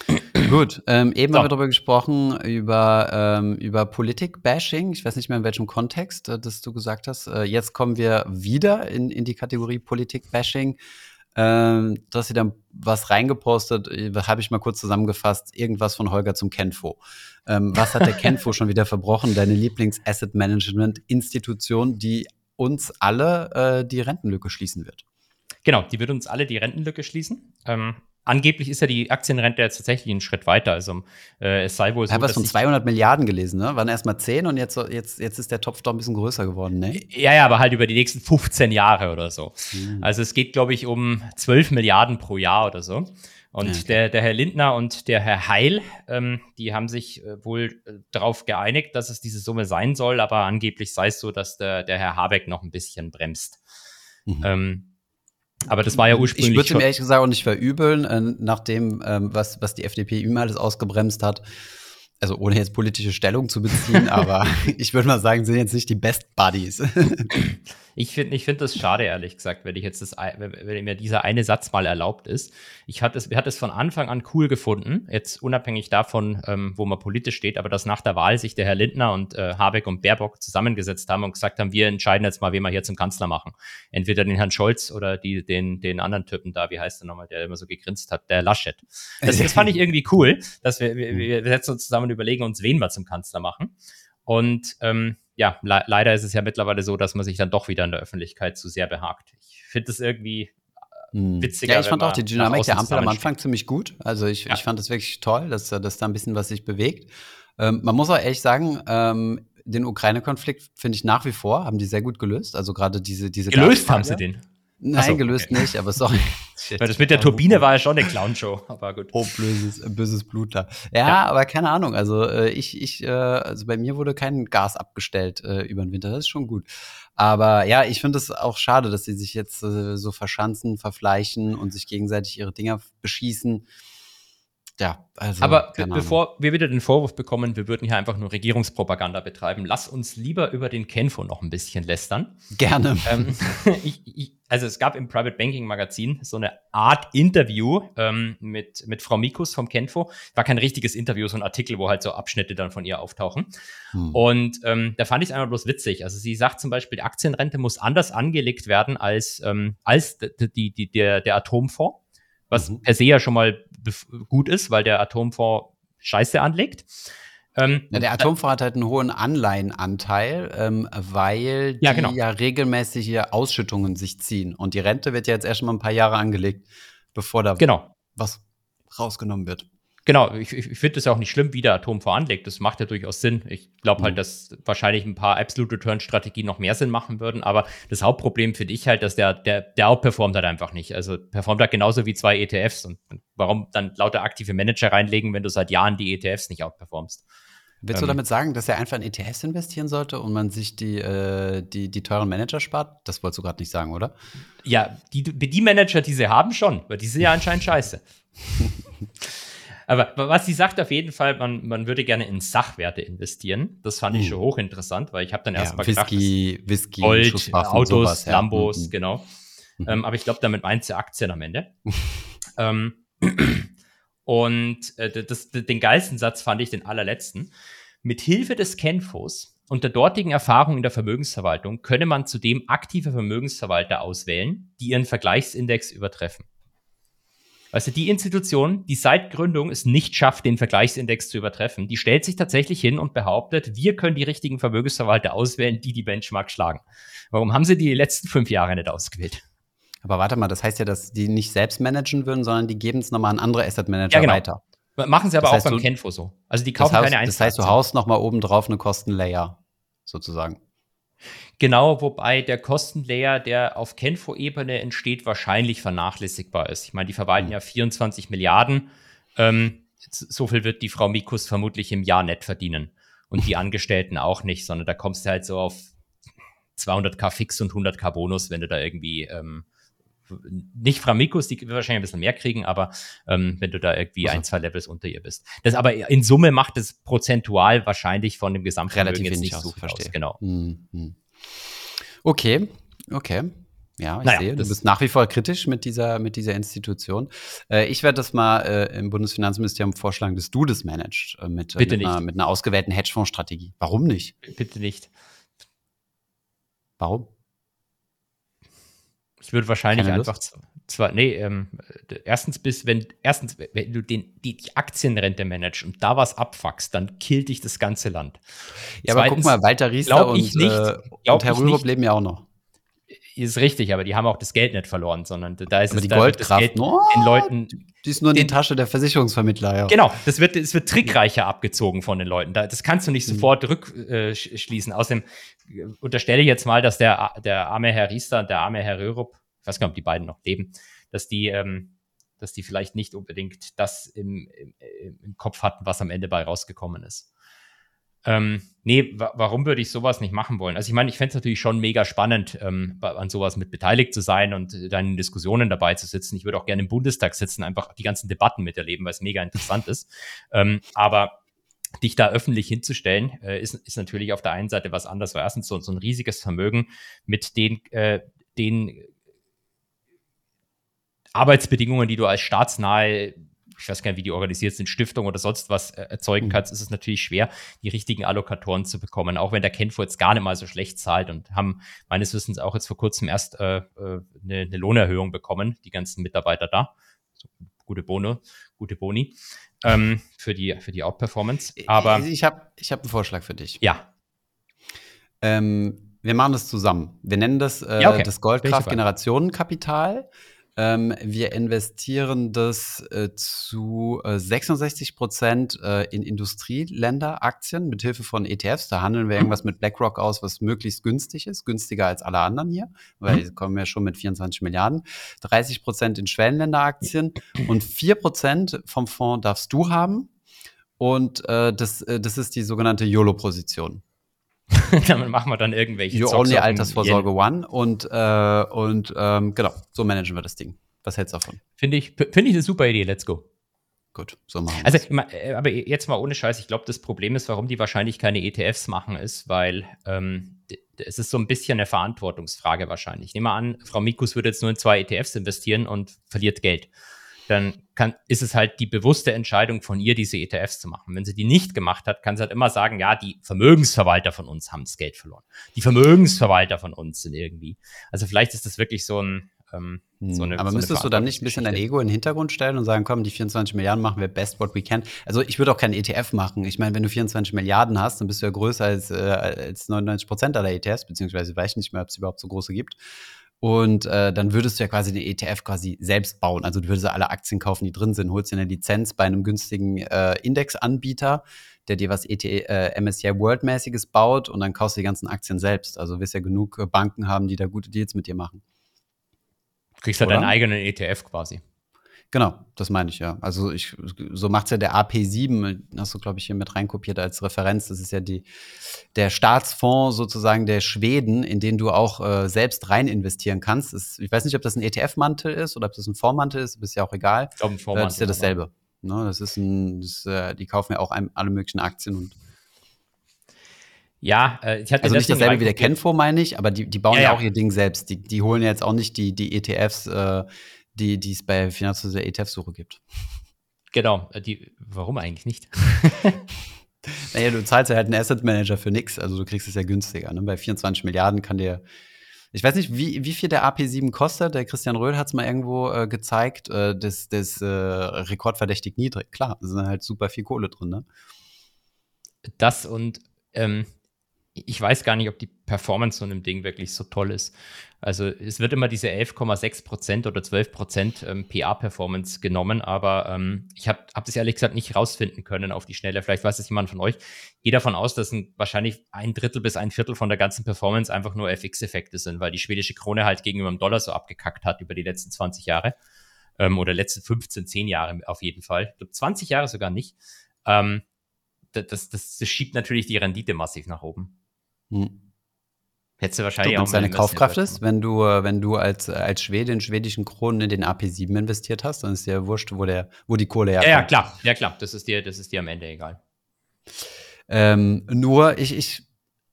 Speaker 1: Gut, ähm, eben so. haben wir darüber gesprochen, über, ähm, über Politik-Bashing. Ich weiß nicht mehr in welchem Kontext, äh, das du gesagt hast. Äh, jetzt kommen wir wieder in, in die Kategorie Politik-Bashing. Ähm, du hast dann was reingepostet, äh, habe ich mal kurz zusammengefasst, irgendwas von Holger zum Kenfo. Ähm, was hat der Kenfo schon wieder verbrochen? Deine Lieblings-Asset-Management-Institution, die uns alle äh, die Rentenlücke schließen wird.
Speaker 2: Genau, die wird uns alle die Rentenlücke schließen. Ähm, angeblich ist ja die Aktienrente jetzt tatsächlich einen Schritt weiter. Also äh, es sei wohl so.
Speaker 1: Ich habe was von 200 Milliarden gelesen, ne? Waren erst mal 10 und jetzt, jetzt, jetzt ist der Topf doch ein bisschen größer geworden, ne?
Speaker 2: Ja, ja, aber halt über die nächsten 15 Jahre oder so. Mhm. Also es geht, glaube ich, um 12 Milliarden pro Jahr oder so. Und okay. der, der Herr Lindner und der Herr Heil, ähm, die haben sich äh, wohl äh, darauf geeinigt, dass es diese Summe sein soll, aber angeblich sei es so, dass der, der Herr Habeck noch ein bisschen bremst. Mhm. Ähm, aber das war ja ursprünglich.
Speaker 1: Ich würde ihm ehrlich gesagt auch nicht verübeln, äh, nach dem, ähm, was, was die FDP ihm alles ausgebremst hat. Also ohne jetzt politische Stellung zu beziehen, aber ich würde mal sagen, sind jetzt nicht die Best Buddies.
Speaker 2: Ich finde ich find das schade, ehrlich gesagt, wenn ich jetzt das, wenn mir dieser eine Satz mal erlaubt ist. Ich hatte es, hatte es von Anfang an cool gefunden, jetzt unabhängig davon, ähm, wo man politisch steht, aber dass nach der Wahl sich der Herr Lindner und äh, Habeck und Baerbock zusammengesetzt haben und gesagt haben, wir entscheiden jetzt mal, wen wir hier zum Kanzler machen. Entweder den Herrn Scholz oder die, den, den anderen Typen da, wie heißt der nochmal, der immer so gegrinst hat, der Laschet. Das, das fand ich irgendwie cool, dass wir, wir, wir setzen uns zusammen und überlegen uns, wen wir zum Kanzler machen. Und ähm, ja, le leider ist es ja mittlerweile so, dass man sich dann doch wieder in der Öffentlichkeit zu sehr behagt. Ich finde es irgendwie
Speaker 1: hm. witziger. Ja, ich fand auch die Dynamik der Ampel am Anfang ziemlich gut. Also ich, ja. ich fand es wirklich toll, dass, dass da ein bisschen was sich bewegt. Ähm, man muss auch ehrlich sagen, ähm, den Ukraine-Konflikt finde ich nach wie vor, haben die sehr gut gelöst. Also gerade diese, diese
Speaker 2: Gelöst haben sie den.
Speaker 1: Nein, so, gelöst okay. nicht, aber sorry.
Speaker 2: Weil das mit der Turbine war ja schon eine Clownshow, aber gut.
Speaker 1: Oh, böses, böses Blut da. Ja, ja, aber keine Ahnung. Also äh, ich, ich, äh, also bei mir wurde kein Gas abgestellt äh, über den Winter. Das ist schon gut. Aber ja, ich finde es auch schade, dass sie sich jetzt äh, so verschanzen, verfleichen und sich gegenseitig ihre Dinger beschießen. Ja, also.
Speaker 2: Aber bevor wir wieder den Vorwurf bekommen, wir würden hier einfach nur Regierungspropaganda betreiben, lass uns lieber über den Kenfo noch ein bisschen lästern.
Speaker 1: Gerne. Ähm,
Speaker 2: ich, ich, also es gab im Private Banking Magazin so eine Art Interview ähm, mit, mit Frau Mikus vom Kenfo. War kein richtiges Interview, so ein Artikel, wo halt so Abschnitte dann von ihr auftauchen. Hm. Und ähm, da fand ich es einfach bloß witzig. Also sie sagt zum Beispiel, die Aktienrente muss anders angelegt werden als, ähm, als die, die, der, der Atomfonds was mhm. per se ja schon mal gut ist, weil der Atomfonds Scheiße anlegt.
Speaker 1: Ähm, ja, der Atomfonds hat halt einen hohen Anleihenanteil, ähm, weil die ja, genau. ja regelmäßige Ausschüttungen sich ziehen. Und die Rente wird ja jetzt erst mal ein paar Jahre angelegt, bevor da
Speaker 2: genau.
Speaker 1: was rausgenommen wird.
Speaker 2: Genau, ich, ich finde es ja auch nicht schlimm, wie der Atom voranlegt. Das macht ja durchaus Sinn. Ich glaube halt, mhm. dass wahrscheinlich ein paar Absolute Return Strategien noch mehr Sinn machen würden. Aber das Hauptproblem finde ich halt, dass der, der, der outperformt halt einfach nicht. Also performt halt genauso wie zwei ETFs. Und warum dann lauter aktive Manager reinlegen, wenn du seit Jahren die ETFs nicht outperformst?
Speaker 1: Willst du ähm, damit sagen, dass er einfach in ETFs investieren sollte und man sich die, äh, die, die teuren Manager spart? Das wolltest du gerade nicht sagen, oder?
Speaker 2: Ja, die, die Manager, die sie haben, schon, weil die sind ja anscheinend scheiße. aber was sie sagt auf jeden Fall, man, man würde gerne in Sachwerte investieren. Das fand ich uh. schon hochinteressant, weil ich habe dann
Speaker 1: ja,
Speaker 2: erstmal
Speaker 1: gedacht, Whisky, Whisky,
Speaker 2: Gold, Autos, sowas, ja. Lambos, mhm. genau. Mhm. Ähm, aber ich glaube, damit meint sie Aktien am Ende. ähm, und äh, das, den geilsten Satz fand ich den allerletzten. Mit Hilfe des Kenfos und der dortigen Erfahrung in der Vermögensverwaltung könne man zudem aktive Vermögensverwalter auswählen, die ihren Vergleichsindex übertreffen. Also die Institution, die seit Gründung es nicht schafft, den Vergleichsindex zu übertreffen, die stellt sich tatsächlich hin und behauptet, wir können die richtigen Vermögensverwalter auswählen, die die Benchmark schlagen. Warum haben sie die letzten fünf Jahre nicht ausgewählt?
Speaker 1: Aber warte mal, das heißt ja, dass die nicht selbst managen würden, sondern die geben es nochmal an andere Asset Manager ja, genau. weiter.
Speaker 2: Machen sie aber das auch beim Kenfo so. Also die kaufen
Speaker 1: das
Speaker 2: heißt, keine
Speaker 1: Das heißt, du haust nochmal oben drauf eine Kostenlayer, sozusagen.
Speaker 2: Genau, wobei der Kostenlayer, der auf Kenfo-Ebene entsteht, wahrscheinlich vernachlässigbar ist. Ich meine, die verwalten mhm. ja 24 Milliarden. Ähm, so viel wird die Frau Mikus vermutlich im Jahr net verdienen. Und die Angestellten auch nicht, sondern da kommst du halt so auf 200k Fix und 100k Bonus, wenn du da irgendwie ähm, nicht Framikus, die wahrscheinlich ein bisschen mehr kriegen, aber ähm, wenn du da irgendwie also. ein, zwei Levels unter ihr bist. Das aber in Summe macht es prozentual wahrscheinlich von dem Gesamtvermögen
Speaker 1: Relativ
Speaker 2: jetzt
Speaker 1: nicht
Speaker 2: so
Speaker 1: viel verstehe.
Speaker 2: Aus. Genau.
Speaker 1: Mhm. Okay, okay. Ja, ich
Speaker 2: naja,
Speaker 1: sehe, du bist nach wie vor kritisch mit dieser, mit dieser Institution. Äh, ich werde das mal äh, im Bundesfinanzministerium vorschlagen, dass du das managst äh, mit,
Speaker 2: Bitte
Speaker 1: mit, einer, mit einer ausgewählten Hedgefondsstrategie. Warum nicht?
Speaker 2: Bitte nicht.
Speaker 1: Warum?
Speaker 2: Ich würde wahrscheinlich Keine einfach zwar, nee, ähm, erstens bis, wenn, erstens, wenn du den, die, die Aktienrente managst und da was abfuckst, dann killt dich das ganze Land.
Speaker 1: Ja, Zweitens, aber guck mal, Walter Riester und,
Speaker 2: nicht, äh,
Speaker 1: und Herr Rürup leben ja auch noch.
Speaker 2: Ist richtig, aber die haben auch das Geld nicht verloren, sondern da ist
Speaker 1: aber
Speaker 2: es
Speaker 1: die Goldkraft
Speaker 2: no, den Leuten.
Speaker 1: Die ist nur in die Tasche der Versicherungsvermittler, ja.
Speaker 2: Genau, das wird, es wird trickreicher abgezogen von den Leuten. Das kannst du nicht mhm. sofort rückschließen. Äh, Außerdem äh, unterstelle ich jetzt mal, dass der, der arme Herr Riester und der arme Herr Röhrup, ich weiß gar nicht, ob die beiden noch leben, dass die, ähm, dass die vielleicht nicht unbedingt das im, im, im Kopf hatten, was am Ende bei rausgekommen ist. Ähm, nee, warum würde ich sowas nicht machen wollen? Also ich meine, ich fände es natürlich schon mega spannend, ähm, an sowas mit beteiligt zu sein und äh, dann in Diskussionen dabei zu sitzen. Ich würde auch gerne im Bundestag sitzen, einfach die ganzen Debatten miterleben, weil es mega interessant ist. Ähm, aber dich da öffentlich hinzustellen, äh, ist, ist natürlich auf der einen Seite was anderes. Weil erstens so, so ein riesiges Vermögen mit den, äh, den Arbeitsbedingungen, die du als staatsnahe ich weiß gar nicht, wie die organisiert sind, Stiftung oder sonst was äh, erzeugen mhm. kannst, ist es natürlich schwer, die richtigen Allokatoren zu bekommen. Auch wenn der Kenfo jetzt gar nicht mal so schlecht zahlt und haben meines Wissens auch jetzt vor kurzem erst äh, äh, eine, eine Lohnerhöhung bekommen, die ganzen Mitarbeiter da. So, gute Bono, gute Boni ähm, für die, für die Outperformance. Aber
Speaker 1: ich habe ich hab einen Vorschlag für dich.
Speaker 2: Ja.
Speaker 1: Ähm, wir machen das zusammen. Wir nennen das äh,
Speaker 2: ja, okay.
Speaker 1: das Goldkraft Generationenkapital. Ähm, wir investieren das äh, zu äh, 66 Prozent äh, in Industrieländeraktien mit Hilfe von ETFs. Da handeln wir irgendwas mit BlackRock aus, was möglichst günstig ist, günstiger als alle anderen hier, weil mhm. kommen ja schon mit 24 Milliarden. 30 Prozent in Schwellenländeraktien und 4 Prozent vom Fonds darfst du haben. Und äh, das, äh, das ist die sogenannte YOLO-Position.
Speaker 2: Damit machen wir dann irgendwelche
Speaker 1: You Only Altersvorsorge One und, äh, und ähm, genau, so managen wir das Ding. Was hältst du davon?
Speaker 2: Finde ich, find ich eine super Idee, let's go.
Speaker 1: Gut, so machen
Speaker 2: wir Also, äh, aber jetzt mal ohne Scheiß, ich glaube, das Problem ist, warum die wahrscheinlich keine ETFs machen, ist, weil ähm, es ist so ein bisschen eine Verantwortungsfrage wahrscheinlich. Ich nehme mal an, Frau Mikus würde jetzt nur in zwei ETFs investieren und verliert Geld dann kann, ist es halt die bewusste Entscheidung von ihr, diese ETFs zu machen. Wenn sie die nicht gemacht hat, kann sie halt immer sagen, ja, die Vermögensverwalter von uns haben das Geld verloren. Die Vermögensverwalter von uns sind irgendwie. Also vielleicht ist das wirklich so ein, ähm, so
Speaker 1: eine, Aber so müsstest du dann nicht ein bisschen dein Ego in den Hintergrund stellen und sagen, komm, die 24 Milliarden machen wir best what we can? Also ich würde auch keinen ETF machen. Ich meine, wenn du 24 Milliarden hast, dann bist du ja größer als, äh, als 99 Prozent aller ETFs, beziehungsweise weiß ich nicht mehr, ob es überhaupt so große gibt. Und äh, dann würdest du ja quasi den ETF quasi selbst bauen. Also du würdest alle Aktien kaufen, die drin sind, holst dir eine Lizenz bei einem günstigen äh, Indexanbieter, der dir was ET, äh, MSCI World-mäßiges baut und dann kaufst du die ganzen Aktien selbst. Also du wirst ja genug äh, Banken haben, die da gute Deals mit dir machen.
Speaker 2: Du kriegst ja halt deinen eigenen ETF quasi.
Speaker 1: Genau, das meine ich ja. Also ich, so macht es ja der AP7, hast du, glaube ich, hier mit reinkopiert als Referenz. Das ist ja die, der Staatsfonds sozusagen der Schweden, in den du auch äh, selbst rein investieren kannst. Das, ich weiß nicht, ob das ein ETF-Mantel ist oder ob das ein Fondsmantel ist, ist ja auch egal.
Speaker 2: Ich glaube, ein Fondsmantel.
Speaker 1: Das ist ja dasselbe. Ne? Das ist ein, das, äh, die kaufen ja auch ein, alle möglichen Aktien und
Speaker 2: ja, äh, ich hatte
Speaker 1: also nicht dasselbe wie der Kenfo, meine ich, aber die, die bauen ja, ja, auch ihr Ding selbst. Die, die holen ja jetzt auch nicht die, die ETFs, äh, die, die es bei Finanzhäuser ETF-Suche gibt.
Speaker 2: Genau, äh, die, warum eigentlich nicht?
Speaker 1: naja, du zahlst ja halt einen Asset Manager für nichts, also du kriegst es ja günstiger. Ne? Bei 24 Milliarden kann dir ich weiß nicht, wie, wie viel der AP7 kostet. Der Christian Röhl hat es mal irgendwo äh, gezeigt. Äh, das das äh, rekordverdächtig niedrig. Klar, da sind halt super viel Kohle drin. Ne?
Speaker 2: Das und ähm, ich weiß gar nicht, ob die Performance von dem Ding wirklich so toll ist. Also es wird immer diese 11,6% oder 12% ähm, PA-Performance genommen, aber ähm, ich habe hab das ehrlich gesagt nicht rausfinden können auf die Schnelle. Vielleicht weiß es jemand von euch. Gehe davon aus, dass ein, wahrscheinlich ein Drittel bis ein Viertel von der ganzen Performance einfach nur FX-Effekte sind, weil die schwedische Krone halt gegenüber dem Dollar so abgekackt hat über die letzten 20 Jahre ähm, oder letzten 15, 10 Jahre auf jeden Fall. Ich glaube 20 Jahre sogar nicht. Ähm, das, das, das schiebt natürlich die Rendite massiv nach oben. Hm.
Speaker 1: Hättest du wahrscheinlich du, auch deine Kaufkraft ist, wenn du, wenn du als, als Schwede in schwedischen Kronen in den AP7 investiert hast, dann ist dir wurscht, wo, der, wo die Kohle herkommt.
Speaker 2: Ja, ja, klar, ja, klar. Das ist dir, das ist dir am Ende egal.
Speaker 1: Ähm, nur, ich, ich,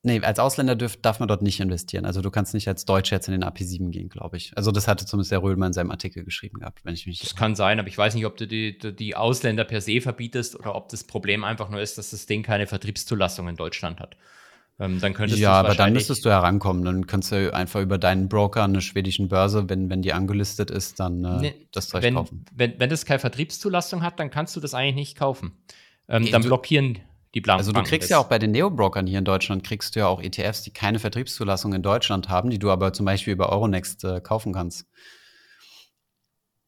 Speaker 1: nee, als Ausländer dürf, darf man dort nicht investieren. Also du kannst nicht als Deutscher jetzt in den AP7 gehen, glaube ich. Also das hatte zumindest der Röhlmann in seinem Artikel geschrieben gehabt, wenn ich mich.
Speaker 2: Das kann sein, aber ich weiß nicht, ob du die, die Ausländer per se verbietest oder ob das Problem einfach nur ist, dass das Ding keine Vertriebszulassung in Deutschland hat.
Speaker 1: Ähm, dann könntest ja, aber dann müsstest du herankommen. Dann kannst du einfach über deinen Broker an der schwedischen Börse, wenn, wenn die angelistet ist, dann äh, nee, das Zeug
Speaker 2: wenn,
Speaker 1: kaufen.
Speaker 2: Wenn, wenn das keine Vertriebszulassung hat, dann kannst du das eigentlich nicht kaufen. Ähm, dann blockieren die Blanken.
Speaker 1: Also du kriegst ja auch bei den Neo-Brokern hier in Deutschland, kriegst du ja auch ETFs, die keine Vertriebszulassung in Deutschland haben, die du aber zum Beispiel über Euronext äh, kaufen kannst.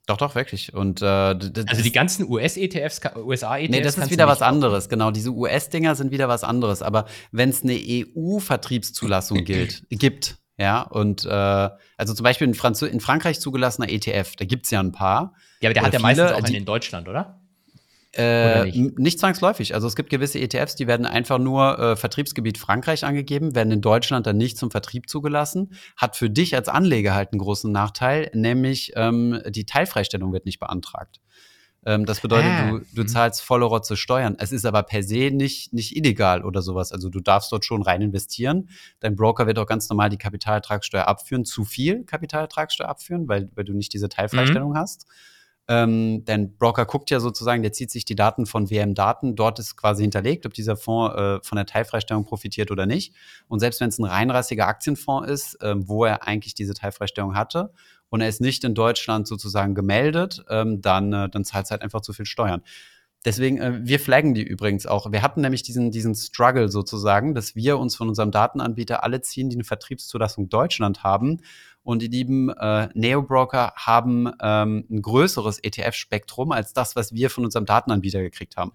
Speaker 1: Doch, doch, wirklich. Und, äh,
Speaker 2: also die ganzen US-ETFs, USA-ETFs.
Speaker 1: Nee, das ist wieder was anderes. Genau, diese US-Dinger sind wieder was anderes. Aber wenn es eine EU-Vertriebszulassung gibt, ja, und äh, also zum Beispiel in, Franz in Frankreich zugelassener ETF, da gibt es ja ein paar.
Speaker 2: Ja, aber der hat ja meistens auch einen in Deutschland, oder?
Speaker 1: Äh, nicht? nicht? zwangsläufig. Also es gibt gewisse ETFs, die werden einfach nur äh, Vertriebsgebiet Frankreich angegeben, werden in Deutschland dann nicht zum Vertrieb zugelassen. Hat für dich als Anleger halt einen großen Nachteil, nämlich ähm, die Teilfreistellung wird nicht beantragt. Ähm, das bedeutet, ah. du, du mhm. zahlst volle Rotze Steuern. Es ist aber per se nicht, nicht illegal oder sowas. Also du darfst dort schon rein investieren. Dein Broker wird auch ganz normal die Kapitalertragssteuer abführen, zu viel Kapitalertragssteuer abführen, weil, weil du nicht diese Teilfreistellung mhm. hast. Ähm, denn Broker guckt ja sozusagen, der zieht sich die Daten von WM-Daten. Dort ist quasi hinterlegt, ob dieser Fonds äh, von der Teilfreistellung profitiert oder nicht. Und selbst wenn es ein reinrassiger Aktienfonds ist, ähm, wo er eigentlich diese Teilfreistellung hatte und er ist nicht in Deutschland sozusagen gemeldet, ähm, dann, äh, dann zahlt es halt einfach zu viel Steuern. Deswegen, äh, wir flaggen die übrigens auch. Wir hatten nämlich diesen, diesen Struggle sozusagen, dass wir uns von unserem Datenanbieter alle ziehen, die eine Vertriebszulassung Deutschland haben und die lieben äh, Neo-Broker haben ähm, ein größeres ETF-Spektrum als das, was wir von unserem Datenanbieter gekriegt haben.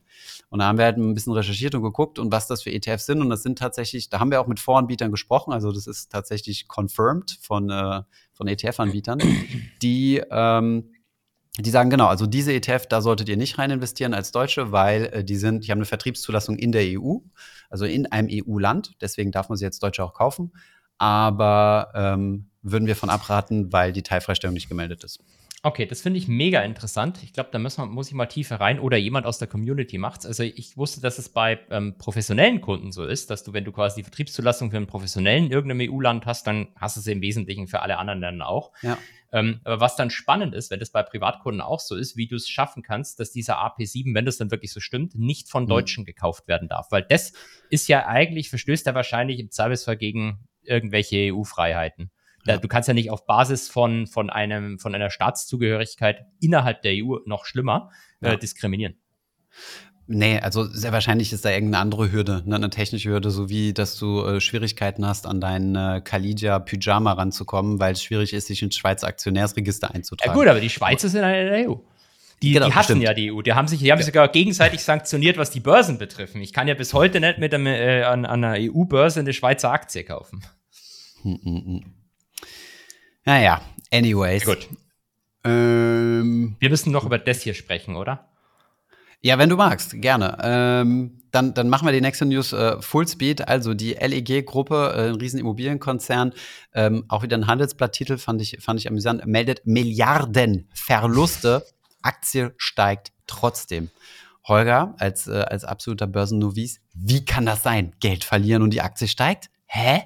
Speaker 1: Und da haben wir halt ein bisschen recherchiert und geguckt und was das für ETFs sind. Und das sind tatsächlich, da haben wir auch mit Voranbietern gesprochen, also das ist tatsächlich confirmed von, äh, von ETF-Anbietern, die ähm, die sagen genau, also diese ETF, da solltet ihr nicht rein investieren als Deutsche, weil äh, die sind, die haben eine Vertriebszulassung in der EU, also in einem EU-Land. Deswegen darf man sie jetzt Deutsche auch kaufen. Aber ähm, würden wir von abraten, weil die Teilfreistellung nicht gemeldet ist.
Speaker 2: Okay, das finde ich mega interessant. Ich glaube, da wir, muss ich mal tiefer rein oder jemand aus der Community macht es. Also ich wusste, dass es bei ähm, professionellen Kunden so ist, dass du, wenn du quasi die Vertriebszulassung für einen professionellen in irgendeinem EU-Land hast, dann hast du sie im Wesentlichen für alle anderen Länder auch. Ja. Ähm, aber was dann spannend ist, wenn das bei Privatkunden auch so ist, wie du es schaffen kannst, dass dieser AP7, wenn das dann wirklich so stimmt, nicht von mhm. Deutschen mhm. gekauft werden darf. Weil das ist ja eigentlich, verstößt er wahrscheinlich im Zweifelsfall gegen irgendwelche EU-Freiheiten. Ja. Du kannst ja nicht auf Basis von, von, einem, von einer Staatszugehörigkeit innerhalb der EU noch schlimmer äh, ja. äh, diskriminieren.
Speaker 1: Nee, also sehr wahrscheinlich ist da irgendeine andere Hürde, ne, eine technische Hürde, so wie dass du äh, Schwierigkeiten hast, an deinen äh, Kalidia Pyjama ranzukommen, weil es schwierig ist, sich ins Schweizer Aktionärsregister einzutragen.
Speaker 2: Ja gut, aber die Schweizer sind in der EU. Die, genau, die hassen stimmt. ja die EU. Die haben sich, die haben ja. sogar gegenseitig sanktioniert, was die Börsen betreffen. Ich kann ja bis heute nicht mit einem, äh, an, an einer EU-Börse eine Schweizer Aktie kaufen. Hm, hm,
Speaker 1: hm. Naja, anyways.
Speaker 2: Gut. Ähm, Wir müssen noch über das hier sprechen, oder?
Speaker 1: Ja, wenn du magst, gerne. Ähm, dann, dann machen wir die nächste News äh, Fullspeed. Also die LEG-Gruppe, äh, ein riesen Immobilienkonzern, ähm, auch wieder ein Handelsblatttitel, fand ich, fand ich amüsant, meldet Milliarden Verluste. Aktie steigt trotzdem. Holger, als, äh, als absoluter Börsennovice, wie kann das sein? Geld verlieren und die Aktie steigt? Hä?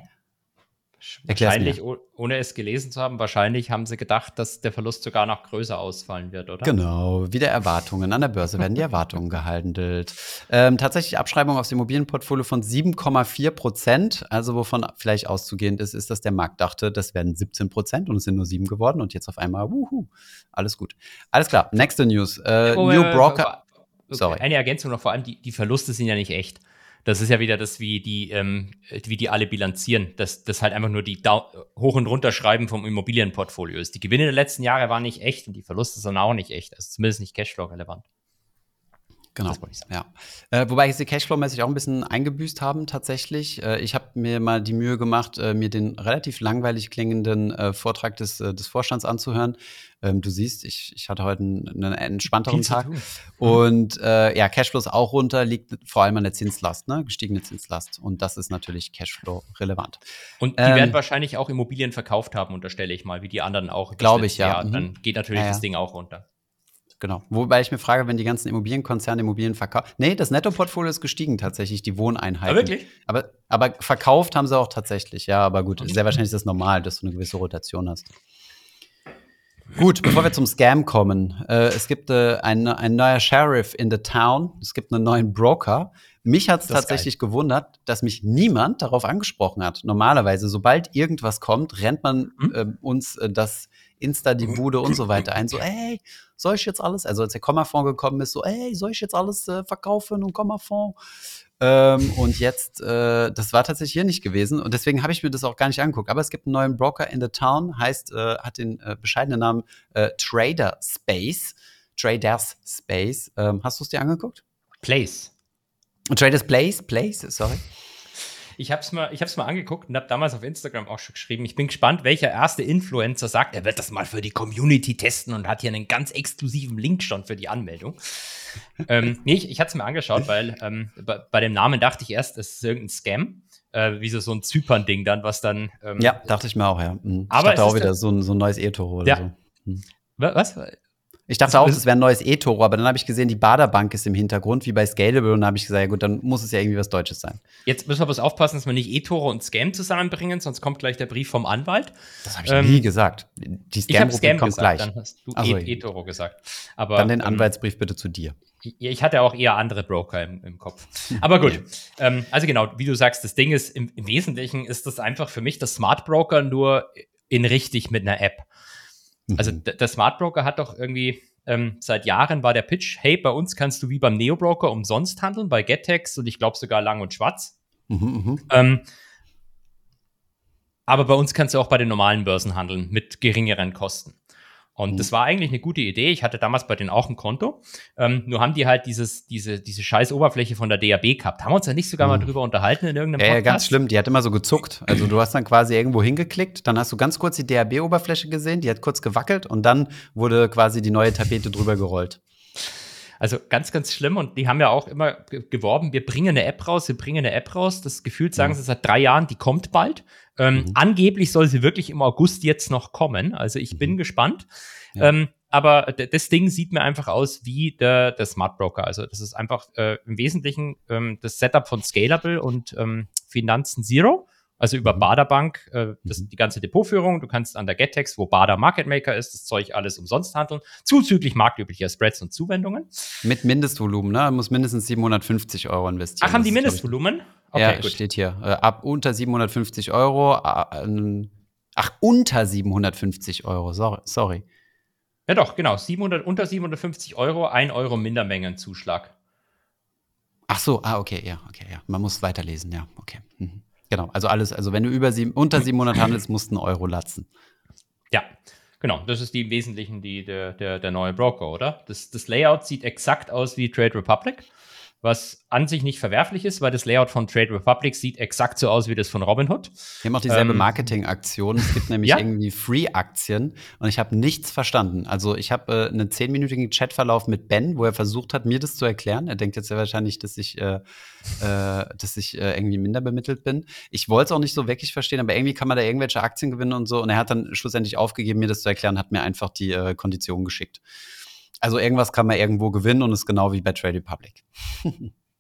Speaker 2: Wahrscheinlich, ohne es gelesen zu haben, wahrscheinlich haben sie gedacht, dass der Verlust sogar noch größer ausfallen wird, oder?
Speaker 1: Genau, wieder Erwartungen. An der Börse werden die Erwartungen gehandelt. Ähm, tatsächlich Abschreibung aufs Immobilienportfolio von 7,4 Prozent. Also wovon vielleicht auszugehend ist, ist, dass der Markt dachte, das werden 17 Prozent und es sind nur sieben geworden und jetzt auf einmal, wuhu, alles gut. Alles klar, nächste News. Äh,
Speaker 2: oh, New Broker. Okay. Sorry. Eine Ergänzung noch, vor allem die, die Verluste sind ja nicht echt. Das ist ja wieder das, wie die, ähm, wie die alle bilanzieren. Das, das halt einfach nur die Down Hoch- und Runterschreiben vom Immobilienportfolio ist. Die Gewinne der letzten Jahre waren nicht echt und die Verluste sind auch nicht echt. Also zumindest nicht Cashflow-relevant.
Speaker 1: Genau. Ja. Äh, wobei sie Cashflow-mäßig auch ein bisschen eingebüßt haben, tatsächlich. Äh, ich habe mir mal die Mühe gemacht, äh, mir den relativ langweilig klingenden äh, Vortrag des, äh, des Vorstands anzuhören. Ähm, du siehst, ich, ich hatte heute einen, einen entspannteren Tag. Mhm. Und äh, ja, Cashflow ist auch runter, liegt vor allem an der Zinslast, ne? gestiegene Zinslast. Und das ist natürlich Cashflow-relevant.
Speaker 2: Und die ähm, werden wahrscheinlich auch Immobilien verkauft haben, unterstelle ich mal, wie die anderen auch.
Speaker 1: Glaube ich, ja.
Speaker 2: Jahr. Dann mhm. geht natürlich ja, das Ding auch runter.
Speaker 1: Genau. Wobei ich mir frage, wenn die ganzen Immobilienkonzerne Immobilien verkaufen. Nee, das Nettoportfolio ist gestiegen tatsächlich, die Wohneinheiten.
Speaker 2: Ah, wirklich?
Speaker 1: Aber, aber verkauft haben sie auch tatsächlich, ja, aber gut, sehr wahrscheinlich ist das normal, dass du eine gewisse Rotation hast. Gut, bevor wir zum Scam kommen. Äh, es gibt äh, ein, ein neuer Sheriff in the Town. Es gibt einen neuen Broker. Mich hat es tatsächlich geil. gewundert, dass mich niemand darauf angesprochen hat. Normalerweise, sobald irgendwas kommt, rennt man hm? äh, uns das Insta, die Bude und so weiter ein. So, ey, soll ich jetzt alles? Also als der Kommafonds gekommen ist, so, ey, soll ich jetzt alles äh, verkaufen und Kommafonds? Ähm, und jetzt, äh, das war tatsächlich hier nicht gewesen und deswegen habe ich mir das auch gar nicht angeguckt. Aber es gibt einen neuen Broker in the Town, heißt, äh, hat den äh, bescheidenen Namen äh, Trader Space. Traders Space. Ähm, hast du es dir angeguckt?
Speaker 2: Place.
Speaker 1: Traders Place, Place, sorry.
Speaker 2: Ich habe es mal, mal angeguckt und habe damals auf Instagram auch schon geschrieben. Ich bin gespannt, welcher erste Influencer sagt, er wird das mal für die Community testen und hat hier einen ganz exklusiven Link schon für die Anmeldung. ähm, nee, ich, ich hatte es mir angeschaut, weil ähm, bei, bei, dem Namen dachte ich erst, es ist irgendein Scam. Äh, wie so, so ein Zypern-Ding dann, was dann.
Speaker 1: Ähm, ja, dachte ich mir auch, ja. Mhm. Ich aber dachte auch wieder so ein, so ein neues E-Toro oder ja. so.
Speaker 2: Hm. Was?
Speaker 1: Ich dachte auch, das wäre ein neues E-Toro, aber dann habe ich gesehen, die Baderbank ist im Hintergrund, wie bei Scalable, und dann habe ich gesagt, ja gut, dann muss es ja irgendwie was Deutsches sein.
Speaker 2: Jetzt müssen wir bloß aufpassen, dass wir nicht E-Toro und Scam zusammenbringen, sonst kommt gleich der Brief vom Anwalt.
Speaker 1: Das habe ich ähm, nie gesagt. Die Scam-Gruppe kommt
Speaker 2: gesagt,
Speaker 1: gleich.
Speaker 2: Dann hast du so, E-Toro gesagt.
Speaker 1: Aber, dann den ähm, Anwaltsbrief bitte zu dir.
Speaker 2: Ich hatte auch eher andere Broker im, im Kopf. Aber gut. ähm, also genau, wie du sagst, das Ding ist, im, im Wesentlichen ist das einfach für mich das Smart Broker nur in richtig mit einer App. Also mhm. der Smart Broker hat doch irgendwie ähm, seit Jahren war der Pitch, hey, bei uns kannst du wie beim Neo-Broker umsonst handeln, bei GetTex und ich glaube sogar lang und schwarz. Mhm, mhm, ähm, aber bei uns kannst du auch bei den normalen Börsen handeln mit geringeren Kosten. Und mhm. das war eigentlich eine gute Idee. Ich hatte damals bei denen auch ein Konto. Ähm, nur haben die halt dieses, diese, diese scheiß Oberfläche von der DAB gehabt. Haben wir uns da nicht sogar mhm. mal drüber unterhalten in irgendeinem
Speaker 1: Podcast? Ja, ganz schlimm. Die hat immer so gezuckt. Also du hast dann quasi irgendwo hingeklickt, dann hast du ganz kurz die DAB-Oberfläche gesehen, die hat kurz gewackelt und dann wurde quasi die neue Tapete drüber gerollt.
Speaker 2: Also ganz, ganz schlimm. Und die haben ja auch immer geworben, wir bringen eine App raus, wir bringen eine App raus. Das Gefühl sagen mhm. sie seit drei Jahren, die kommt bald. Ähm, mhm. Angeblich soll sie wirklich im August jetzt noch kommen. Also ich bin mhm. gespannt. Ja. Ähm, aber das Ding sieht mir einfach aus wie der, der Smart Broker. Also das ist einfach äh, im Wesentlichen ähm, das Setup von Scalable und ähm, Finanzen Zero. Also über mhm. Baderbank, äh, das, mhm. die ganze Depotführung. Du kannst an der GetTex, wo Bader Market Maker ist, das Zeug alles umsonst handeln, zuzüglich marktüblicher Spreads und Zuwendungen.
Speaker 1: Mit Mindestvolumen, ne? Du musst mindestens 750 Euro investieren.
Speaker 2: Ach, haben die Mindestvolumen?
Speaker 1: Okay, ja, gut. steht hier. Äh, ab unter 750 Euro. Äh, ach, unter 750 Euro, sorry. sorry.
Speaker 2: Ja doch, genau. 700, unter 750 Euro, 1 Euro Mindermengenzuschlag.
Speaker 1: Ach so, ah, okay, ja, okay, ja. Man muss weiterlesen, ja, okay. Mhm. Genau, also alles, also wenn du über sieben, unter 700 handelst, musst du einen Euro latzen.
Speaker 2: Ja, genau. Das ist die im Wesentlichen die, der, der, der neue Broker, oder? Das, das Layout sieht exakt aus wie Trade Republic was an sich nicht verwerflich ist, weil das Layout von Trade Republic sieht exakt so aus wie das von Robinhood.
Speaker 1: Wir haben auch dieselbe ähm, Marketingaktion. Es gibt nämlich ja? irgendwie Free-Aktien und ich habe nichts verstanden. Also ich habe äh, einen zehnminütigen Chatverlauf mit Ben, wo er versucht hat, mir das zu erklären. Er denkt jetzt ja wahrscheinlich, dass ich, äh, äh, dass ich äh, irgendwie minder bemittelt bin. Ich wollte es auch nicht so wirklich verstehen, aber irgendwie kann man da irgendwelche Aktien gewinnen und so. Und er hat dann schlussendlich aufgegeben, mir das zu erklären, hat mir einfach die äh, Konditionen geschickt. Also irgendwas kann man irgendwo gewinnen und ist genau wie bei Trade Republic.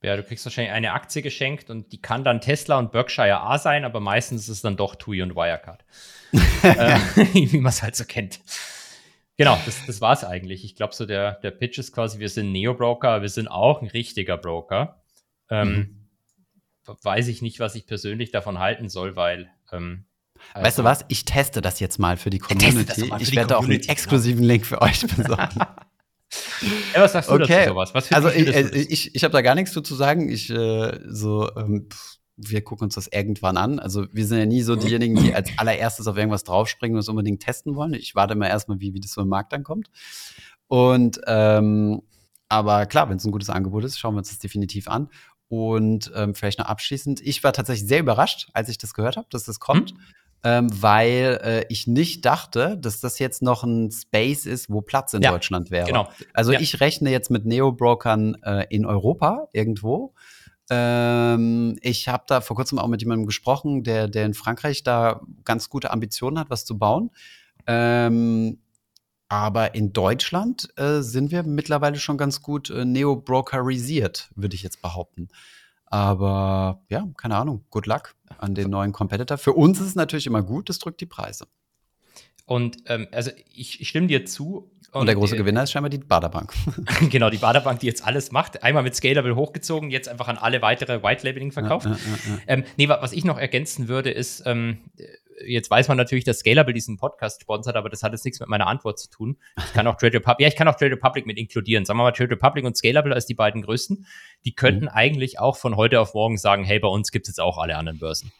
Speaker 2: Ja, du kriegst wahrscheinlich eine Aktie geschenkt und die kann dann Tesla und Berkshire A sein, aber meistens ist es dann doch TUI und Wirecard. äh, wie man es halt so kennt. Genau, das, das war es eigentlich. Ich glaube, so der, der Pitch ist quasi, wir sind Neo-Broker, wir sind auch ein richtiger Broker. Ähm, mhm. Weiß ich nicht, was ich persönlich davon halten soll, weil ähm,
Speaker 1: also, weißt du was? Ich teste das jetzt mal für die Community. Für ich werde auch einen exklusiven genau. Link für euch besorgen.
Speaker 2: Ja, was sagst du okay. dazu sowas?
Speaker 1: Was also ich, äh, ich, ich habe da gar nichts zu sagen. Ich äh, so ähm, wir gucken uns das irgendwann an. Also wir sind ja nie so diejenigen, die als allererstes auf irgendwas draufspringen und es unbedingt testen wollen. Ich warte mal erstmal, wie, wie das so im Markt dann kommt. Und ähm, aber klar, wenn es ein gutes Angebot ist, schauen wir uns das definitiv an. Und ähm, vielleicht noch abschließend, ich war tatsächlich sehr überrascht, als ich das gehört habe, dass das kommt. Hm ähm, weil äh, ich nicht dachte, dass das jetzt noch ein Space ist, wo Platz in ja, Deutschland wäre. Genau. Also ja. ich rechne jetzt mit Neo-Brokern äh, in Europa irgendwo. Ähm, ich habe da vor kurzem auch mit jemandem gesprochen, der, der in Frankreich da ganz gute Ambitionen hat, was zu bauen. Ähm, aber in Deutschland äh, sind wir mittlerweile schon ganz gut äh, neo-brokerisiert, würde ich jetzt behaupten. Aber ja, keine Ahnung. Good luck an den neuen Competitor. Für uns ist es natürlich immer gut, das drückt die Preise.
Speaker 2: Und ähm, also ich, ich, stimme dir zu.
Speaker 1: Und, und der große äh, Gewinner ist scheinbar die Baderbank.
Speaker 2: genau, die Baderbank, die jetzt alles macht. Einmal mit Scalable hochgezogen, jetzt einfach an alle weitere White Labeling verkauft. Ja, ja, ja, ähm, nee, was ich noch ergänzen würde, ist, ähm, jetzt weiß man natürlich, dass Scalable diesen Podcast sponsert, aber das hat jetzt nichts mit meiner Antwort zu tun. Ich kann auch Trade Republic, ja, ich kann auch Trade Republic mit inkludieren. Sagen wir mal Trade Republic und Scalable als die beiden größten. Die könnten mhm. eigentlich auch von heute auf morgen sagen, hey, bei uns gibt es jetzt auch alle anderen Börsen.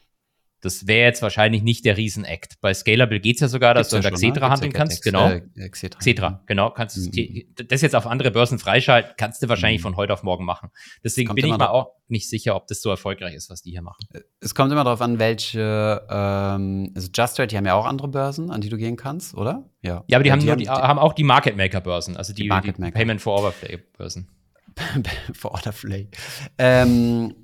Speaker 2: Das wäre jetzt wahrscheinlich nicht der Riesen-Act. Bei Scalable geht es ja sogar, dass Gibt's du ja der Xetra ne? handeln kannst. Ex genau. Äh, Xetra. Xetra, genau. Kannst mhm. das jetzt auf andere Börsen freischalten, kannst du wahrscheinlich mhm. von heute auf morgen machen. Deswegen bin ich mir auch nicht sicher, ob das so erfolgreich ist, was die hier machen.
Speaker 1: Es kommt immer darauf an, welche, ähm, also Just Trade, die haben ja auch andere Börsen, an die du gehen kannst, oder?
Speaker 2: Ja. Ja, aber die, ja, haben, die, nur, die, haben auch die Market Maker Börsen, also die, die, Payment for Overflay Börsen.
Speaker 1: for Overflay. Ähm,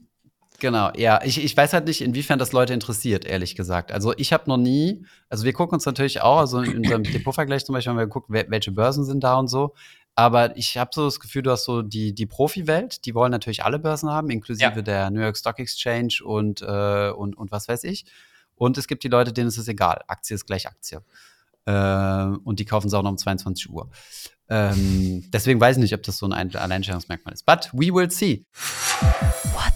Speaker 1: Genau, ja. Ich, ich weiß halt nicht, inwiefern das Leute interessiert, ehrlich gesagt. Also ich habe noch nie, also wir gucken uns natürlich auch, also in unserem Depotvergleich zum Beispiel haben wir geguckt, welche Börsen sind da und so. Aber ich habe so das Gefühl, du hast so die, die Profi-Welt, die wollen natürlich alle Börsen haben, inklusive ja. der New York Stock Exchange und, äh, und, und was weiß ich. Und es gibt die Leute, denen ist es egal. Aktie ist gleich Aktie. Äh, und die kaufen es auch noch um 22 Uhr. Ähm, deswegen weiß ich nicht, ob das so ein Alleinstellungsmerkmal ist. But we will see. What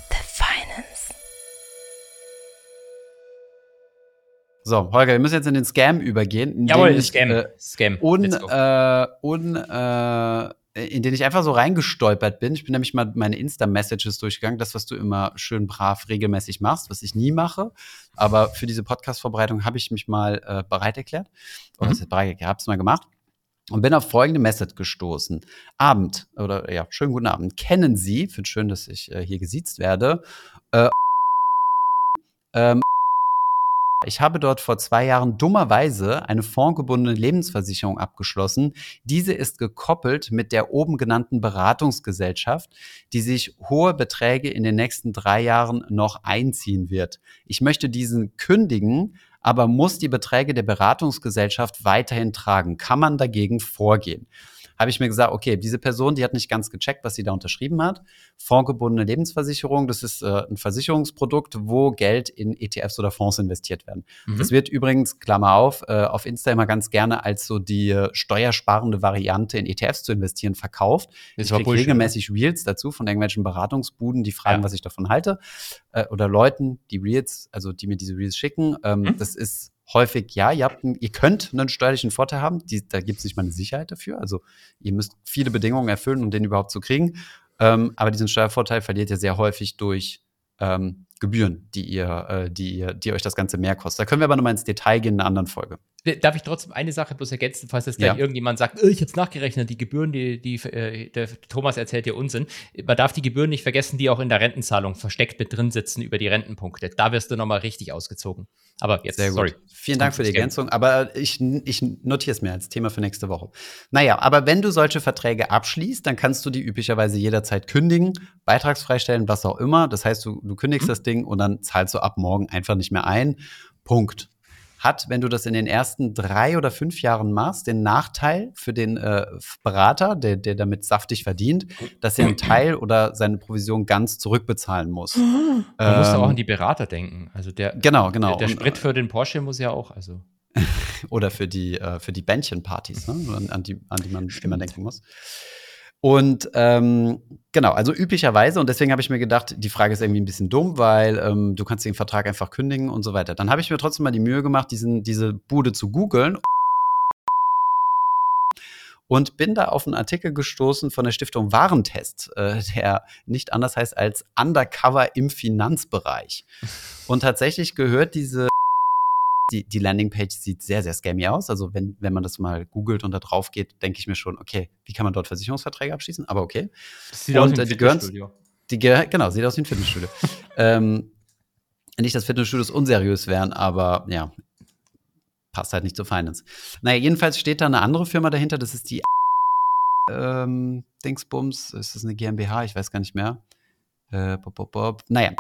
Speaker 1: So, Holger, wir müssen jetzt in den Scam übergehen.
Speaker 2: Jawohl, Scam. Äh, Scam.
Speaker 1: Un, äh, un, äh, in den ich einfach so reingestolpert bin. Ich bin nämlich mal meine Insta-Messages durchgegangen, das, was du immer schön brav regelmäßig machst, was ich nie mache. Aber für diese Podcast-Vorbereitung habe ich mich mal äh, bereit erklärt. Oder mhm. bereit habe es mal gemacht. Und bin auf folgende Message gestoßen. Abend, oder ja, schönen guten Abend. Kennen Sie, finde schön, dass ich äh, hier gesiezt werde, äh, ähm, ich habe dort vor zwei Jahren dummerweise eine fondgebundene Lebensversicherung abgeschlossen. Diese ist gekoppelt mit der oben genannten Beratungsgesellschaft, die sich hohe Beträge in den nächsten drei Jahren noch einziehen wird. Ich möchte diesen kündigen, aber muss die Beträge der Beratungsgesellschaft weiterhin tragen. Kann man dagegen vorgehen? Habe ich mir gesagt, okay, diese Person, die hat nicht ganz gecheckt, was sie da unterschrieben hat. Fondgebundene Lebensversicherung, das ist äh, ein Versicherungsprodukt, wo Geld in ETFs oder Fonds investiert werden. Mhm. Das wird übrigens, Klammer auf, äh, auf Insta immer ganz gerne als so die äh, steuersparende Variante in ETFs zu investieren verkauft. Das ich kriege regelmäßig Reels dazu von irgendwelchen Beratungsbuden, die fragen, ja. was ich davon halte. Äh, oder Leuten, die Reels, also die mir diese Reels schicken. Ähm, mhm. Das ist häufig, ja, ihr, habt ihr könnt einen steuerlichen Vorteil haben, die, da gibt es nicht mal eine Sicherheit dafür. Also ihr müsst viele Bedingungen erfüllen, um den überhaupt zu kriegen. Ähm, aber diesen Steuervorteil verliert ihr sehr häufig durch ähm, Gebühren, die ihr, äh, die ihr, die euch das Ganze mehr kostet. Da können wir aber nochmal ins Detail gehen in einer anderen Folge.
Speaker 2: Darf ich trotzdem eine Sache bloß ergänzen, falls jetzt gleich ja. irgendjemand sagt, oh, ich habe es nachgerechnet, die Gebühren, die, die äh, der Thomas erzählt dir Unsinn. Man darf die Gebühren nicht vergessen, die auch in der Rentenzahlung versteckt mit drin sitzen über die Rentenpunkte. Da wirst du nochmal richtig ausgezogen. Aber jetzt,
Speaker 1: Sehr gut. sorry. Vielen Dank für die Ergänzung, aber ich, ich notiere es mir als Thema für nächste Woche. Naja, aber wenn du solche Verträge abschließt, dann kannst du die üblicherweise jederzeit kündigen, beitragsfrei stellen, was auch immer. Das heißt, du, du kündigst mhm. das Ding und dann zahlst du ab morgen einfach nicht mehr ein. Punkt. Hat, wenn du das in den ersten drei oder fünf Jahren machst, den Nachteil für den äh, Berater, der, der damit saftig verdient, dass er einen Teil oder seine Provision ganz zurückbezahlen muss.
Speaker 2: Man ähm, muss auch an die Berater denken. Also der,
Speaker 1: genau, genau.
Speaker 2: Der, der Sprit für den Porsche muss ja auch, also.
Speaker 1: oder für die, äh, für die Bändchenpartys, ne? an, an, die, an die man immer denken muss. Und ähm, genau, also üblicherweise, und deswegen habe ich mir gedacht, die Frage ist irgendwie ein bisschen dumm, weil ähm, du kannst den Vertrag einfach kündigen und so weiter. Dann habe ich mir trotzdem mal die Mühe gemacht, diesen, diese Bude zu googeln und bin da auf einen Artikel gestoßen von der Stiftung Warentest, äh, der nicht anders heißt als Undercover im Finanzbereich. Und tatsächlich gehört diese die, die Landingpage sieht sehr, sehr scammy aus. Also wenn, wenn man das mal googelt und da drauf geht, denke ich mir schon, okay, wie kann man dort Versicherungsverträge abschließen? Aber okay.
Speaker 2: Das sieht und, aus wie ein äh, die Fitnessstudio.
Speaker 1: Die, genau, sieht aus wie ein Fitnessstudio. ähm, nicht, dass Fitnessstudios unseriös wären, aber ja, passt halt nicht zur Finance. Naja, jedenfalls steht da eine andere Firma dahinter, das ist die ähm, Dingsbums, ist das eine GmbH? Ich weiß gar nicht mehr. Äh, bob, bob, bob. Naja,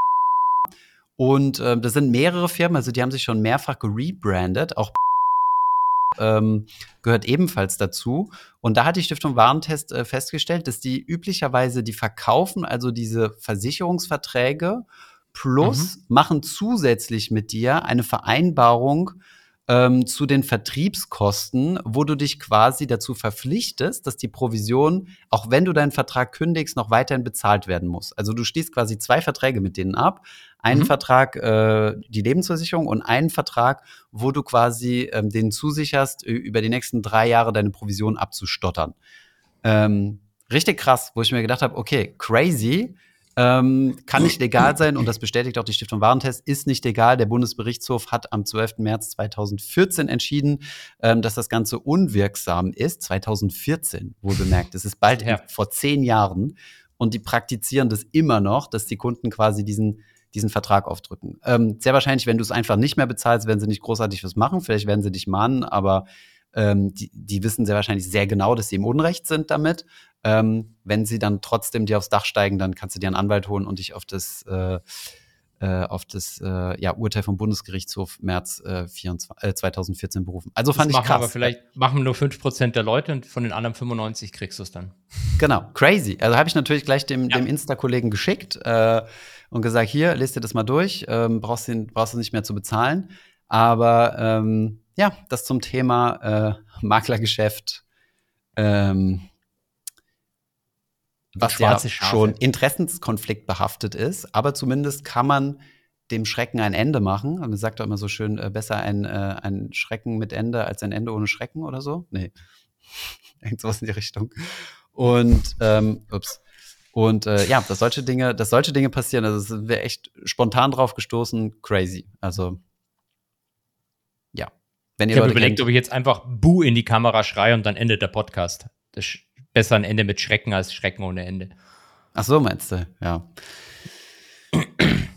Speaker 1: und äh, das sind mehrere Firmen, also die haben sich schon mehrfach gerebrandet, auch ähm, gehört ebenfalls dazu. Und da hat die Stiftung Warentest äh, festgestellt, dass die üblicherweise, die verkaufen also diese Versicherungsverträge plus mhm. machen zusätzlich mit dir eine Vereinbarung ähm, zu den Vertriebskosten, wo du dich quasi dazu verpflichtest, dass die Provision, auch wenn du deinen Vertrag kündigst, noch weiterhin bezahlt werden muss. Also du schließt quasi zwei Verträge mit denen ab. Einen mhm. Vertrag, äh, die Lebensversicherung und einen Vertrag, wo du quasi ähm, denen zusicherst, über die nächsten drei Jahre deine Provision abzustottern. Ähm, richtig krass, wo ich mir gedacht habe, okay, crazy ähm, kann nicht legal sein und das bestätigt auch die Stiftung Warentest, ist nicht legal. Der Bundesgerichtshof hat am 12. März 2014 entschieden, ähm, dass das Ganze unwirksam ist. 2014, wohl bemerkt. Es ist bald ja. vor zehn Jahren und die praktizieren das immer noch, dass die Kunden quasi diesen diesen Vertrag aufdrücken. Ähm, sehr wahrscheinlich, wenn du es einfach nicht mehr bezahlst, werden sie nicht großartig was machen. Vielleicht werden sie dich mahnen, aber ähm, die, die wissen sehr wahrscheinlich sehr genau, dass sie im Unrecht sind damit. Ähm, wenn sie dann trotzdem dir aufs Dach steigen, dann kannst du dir einen Anwalt holen und dich auf das, äh, äh, auf das äh, ja, Urteil vom Bundesgerichtshof März 24, äh, 2014 äh, berufen. Also fand das ich krass. Aber
Speaker 2: vielleicht machen nur 5% der Leute und von den anderen 95 kriegst du es dann.
Speaker 1: Genau, crazy. Also habe ich natürlich gleich dem, ja. dem Insta-Kollegen geschickt und gesagt, hier, lest dir das mal durch, ähm, brauchst, du brauchst du nicht mehr zu bezahlen. Aber ähm, ja, das zum Thema Maklergeschäft. Ähm, was ja schon Interessenskonflikt behaftet ist, aber zumindest kann man dem Schrecken ein Ende machen. Man sagt doch immer so schön, äh, besser ein, äh, ein Schrecken mit Ende als ein Ende ohne Schrecken oder so. Nee. Irgend sowas in die Richtung. Und, ähm, ups. Und äh, ja, dass solche Dinge, dass solche Dinge passieren, also sind wir echt spontan drauf gestoßen, crazy. Also ja.
Speaker 2: Wenn ihr ich habe überlegt, kennt, ob ich jetzt einfach Bu in die Kamera schreie und dann endet der Podcast. Das besser ein Ende mit Schrecken als Schrecken ohne Ende.
Speaker 1: Ach so, meinst du? Ja.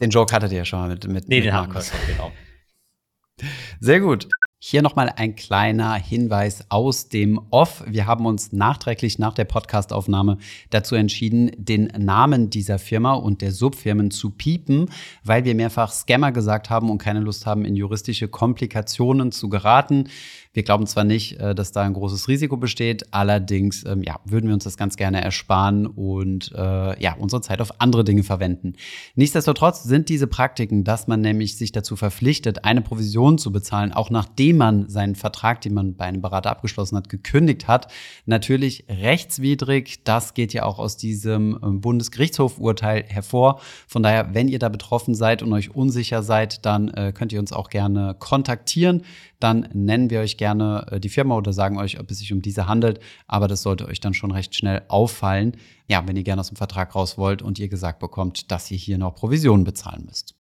Speaker 1: den Joke hattet ihr ja schon mal mit, mit
Speaker 2: Nee, mit den Markus. haben wir genau.
Speaker 1: Sehr gut. Hier nochmal ein kleiner Hinweis aus dem Off. Wir haben uns nachträglich nach der Podcastaufnahme dazu entschieden, den Namen dieser Firma und der Subfirmen zu piepen, weil wir mehrfach Scammer gesagt haben und keine Lust haben, in juristische Komplikationen zu geraten. Wir glauben zwar nicht, äh, dass da ein großes Risiko besteht, allerdings ähm, ja, würden wir uns das ganz gerne ersparen und äh, ja, unsere Zeit auf andere Dinge verwenden. Nichtsdestotrotz sind diese Praktiken, dass man nämlich sich dazu verpflichtet, eine Provision zu bezahlen, auch nachdem man seinen Vertrag, den man bei einem Berater abgeschlossen hat, gekündigt hat, natürlich rechtswidrig. Das geht ja auch aus diesem ähm, Bundesgerichtshof-Urteil hervor. Von daher, wenn ihr da betroffen seid und euch unsicher seid, dann äh, könnt ihr uns auch gerne kontaktieren dann nennen wir euch gerne äh, die Firma oder sagen euch, ob es sich um diese handelt. Aber das sollte euch dann schon recht schnell auffallen. Ja, wenn ihr gerne aus dem Vertrag raus wollt und ihr gesagt bekommt, dass ihr hier noch Provisionen bezahlen müsst.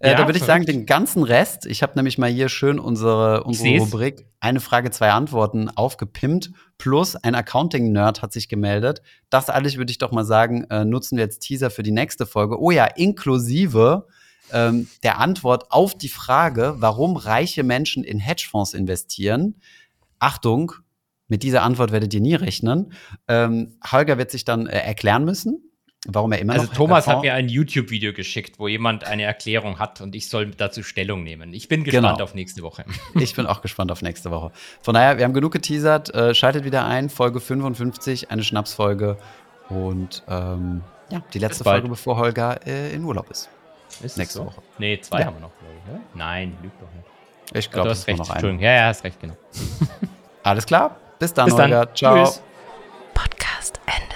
Speaker 1: Äh, ja, da würde ich sagen, den ganzen Rest, ich habe nämlich mal hier schön unsere, unsere Rubrik Eine Frage, zwei Antworten aufgepimpt, plus ein Accounting-Nerd hat sich gemeldet. Das alles würde ich doch mal sagen, äh, nutzen wir jetzt Teaser für die nächste Folge. Oh ja, inklusive ähm, der Antwort auf die Frage, warum reiche Menschen in Hedgefonds investieren. Achtung, mit dieser Antwort werdet ihr nie rechnen. Ähm, Holger wird sich dann äh, erklären müssen. warum er immer
Speaker 2: also
Speaker 1: noch.
Speaker 2: Thomas hat mir ein YouTube-Video geschickt, wo jemand eine Erklärung hat und ich soll dazu Stellung nehmen. Ich bin gespannt genau. auf nächste Woche.
Speaker 1: Ich bin auch gespannt auf nächste Woche. Von daher, wir haben genug geteasert. Äh, schaltet wieder ein, Folge 55, eine Schnapsfolge. Und ähm, ja, die letzte Folge, bevor Holger äh, in Urlaub ist.
Speaker 2: Ist Nächste so? Woche. Nee, zwei ja. haben wir noch, glaube ich. Ja? Nein, lügt doch nicht.
Speaker 1: Ich glaube,
Speaker 2: du hast recht. Noch Entschuldigung. Ja, ja, hast recht, genau.
Speaker 1: Alles klar. Bis dann, Bis dann. Olga. Ciao. Tschüss. Podcast Ende.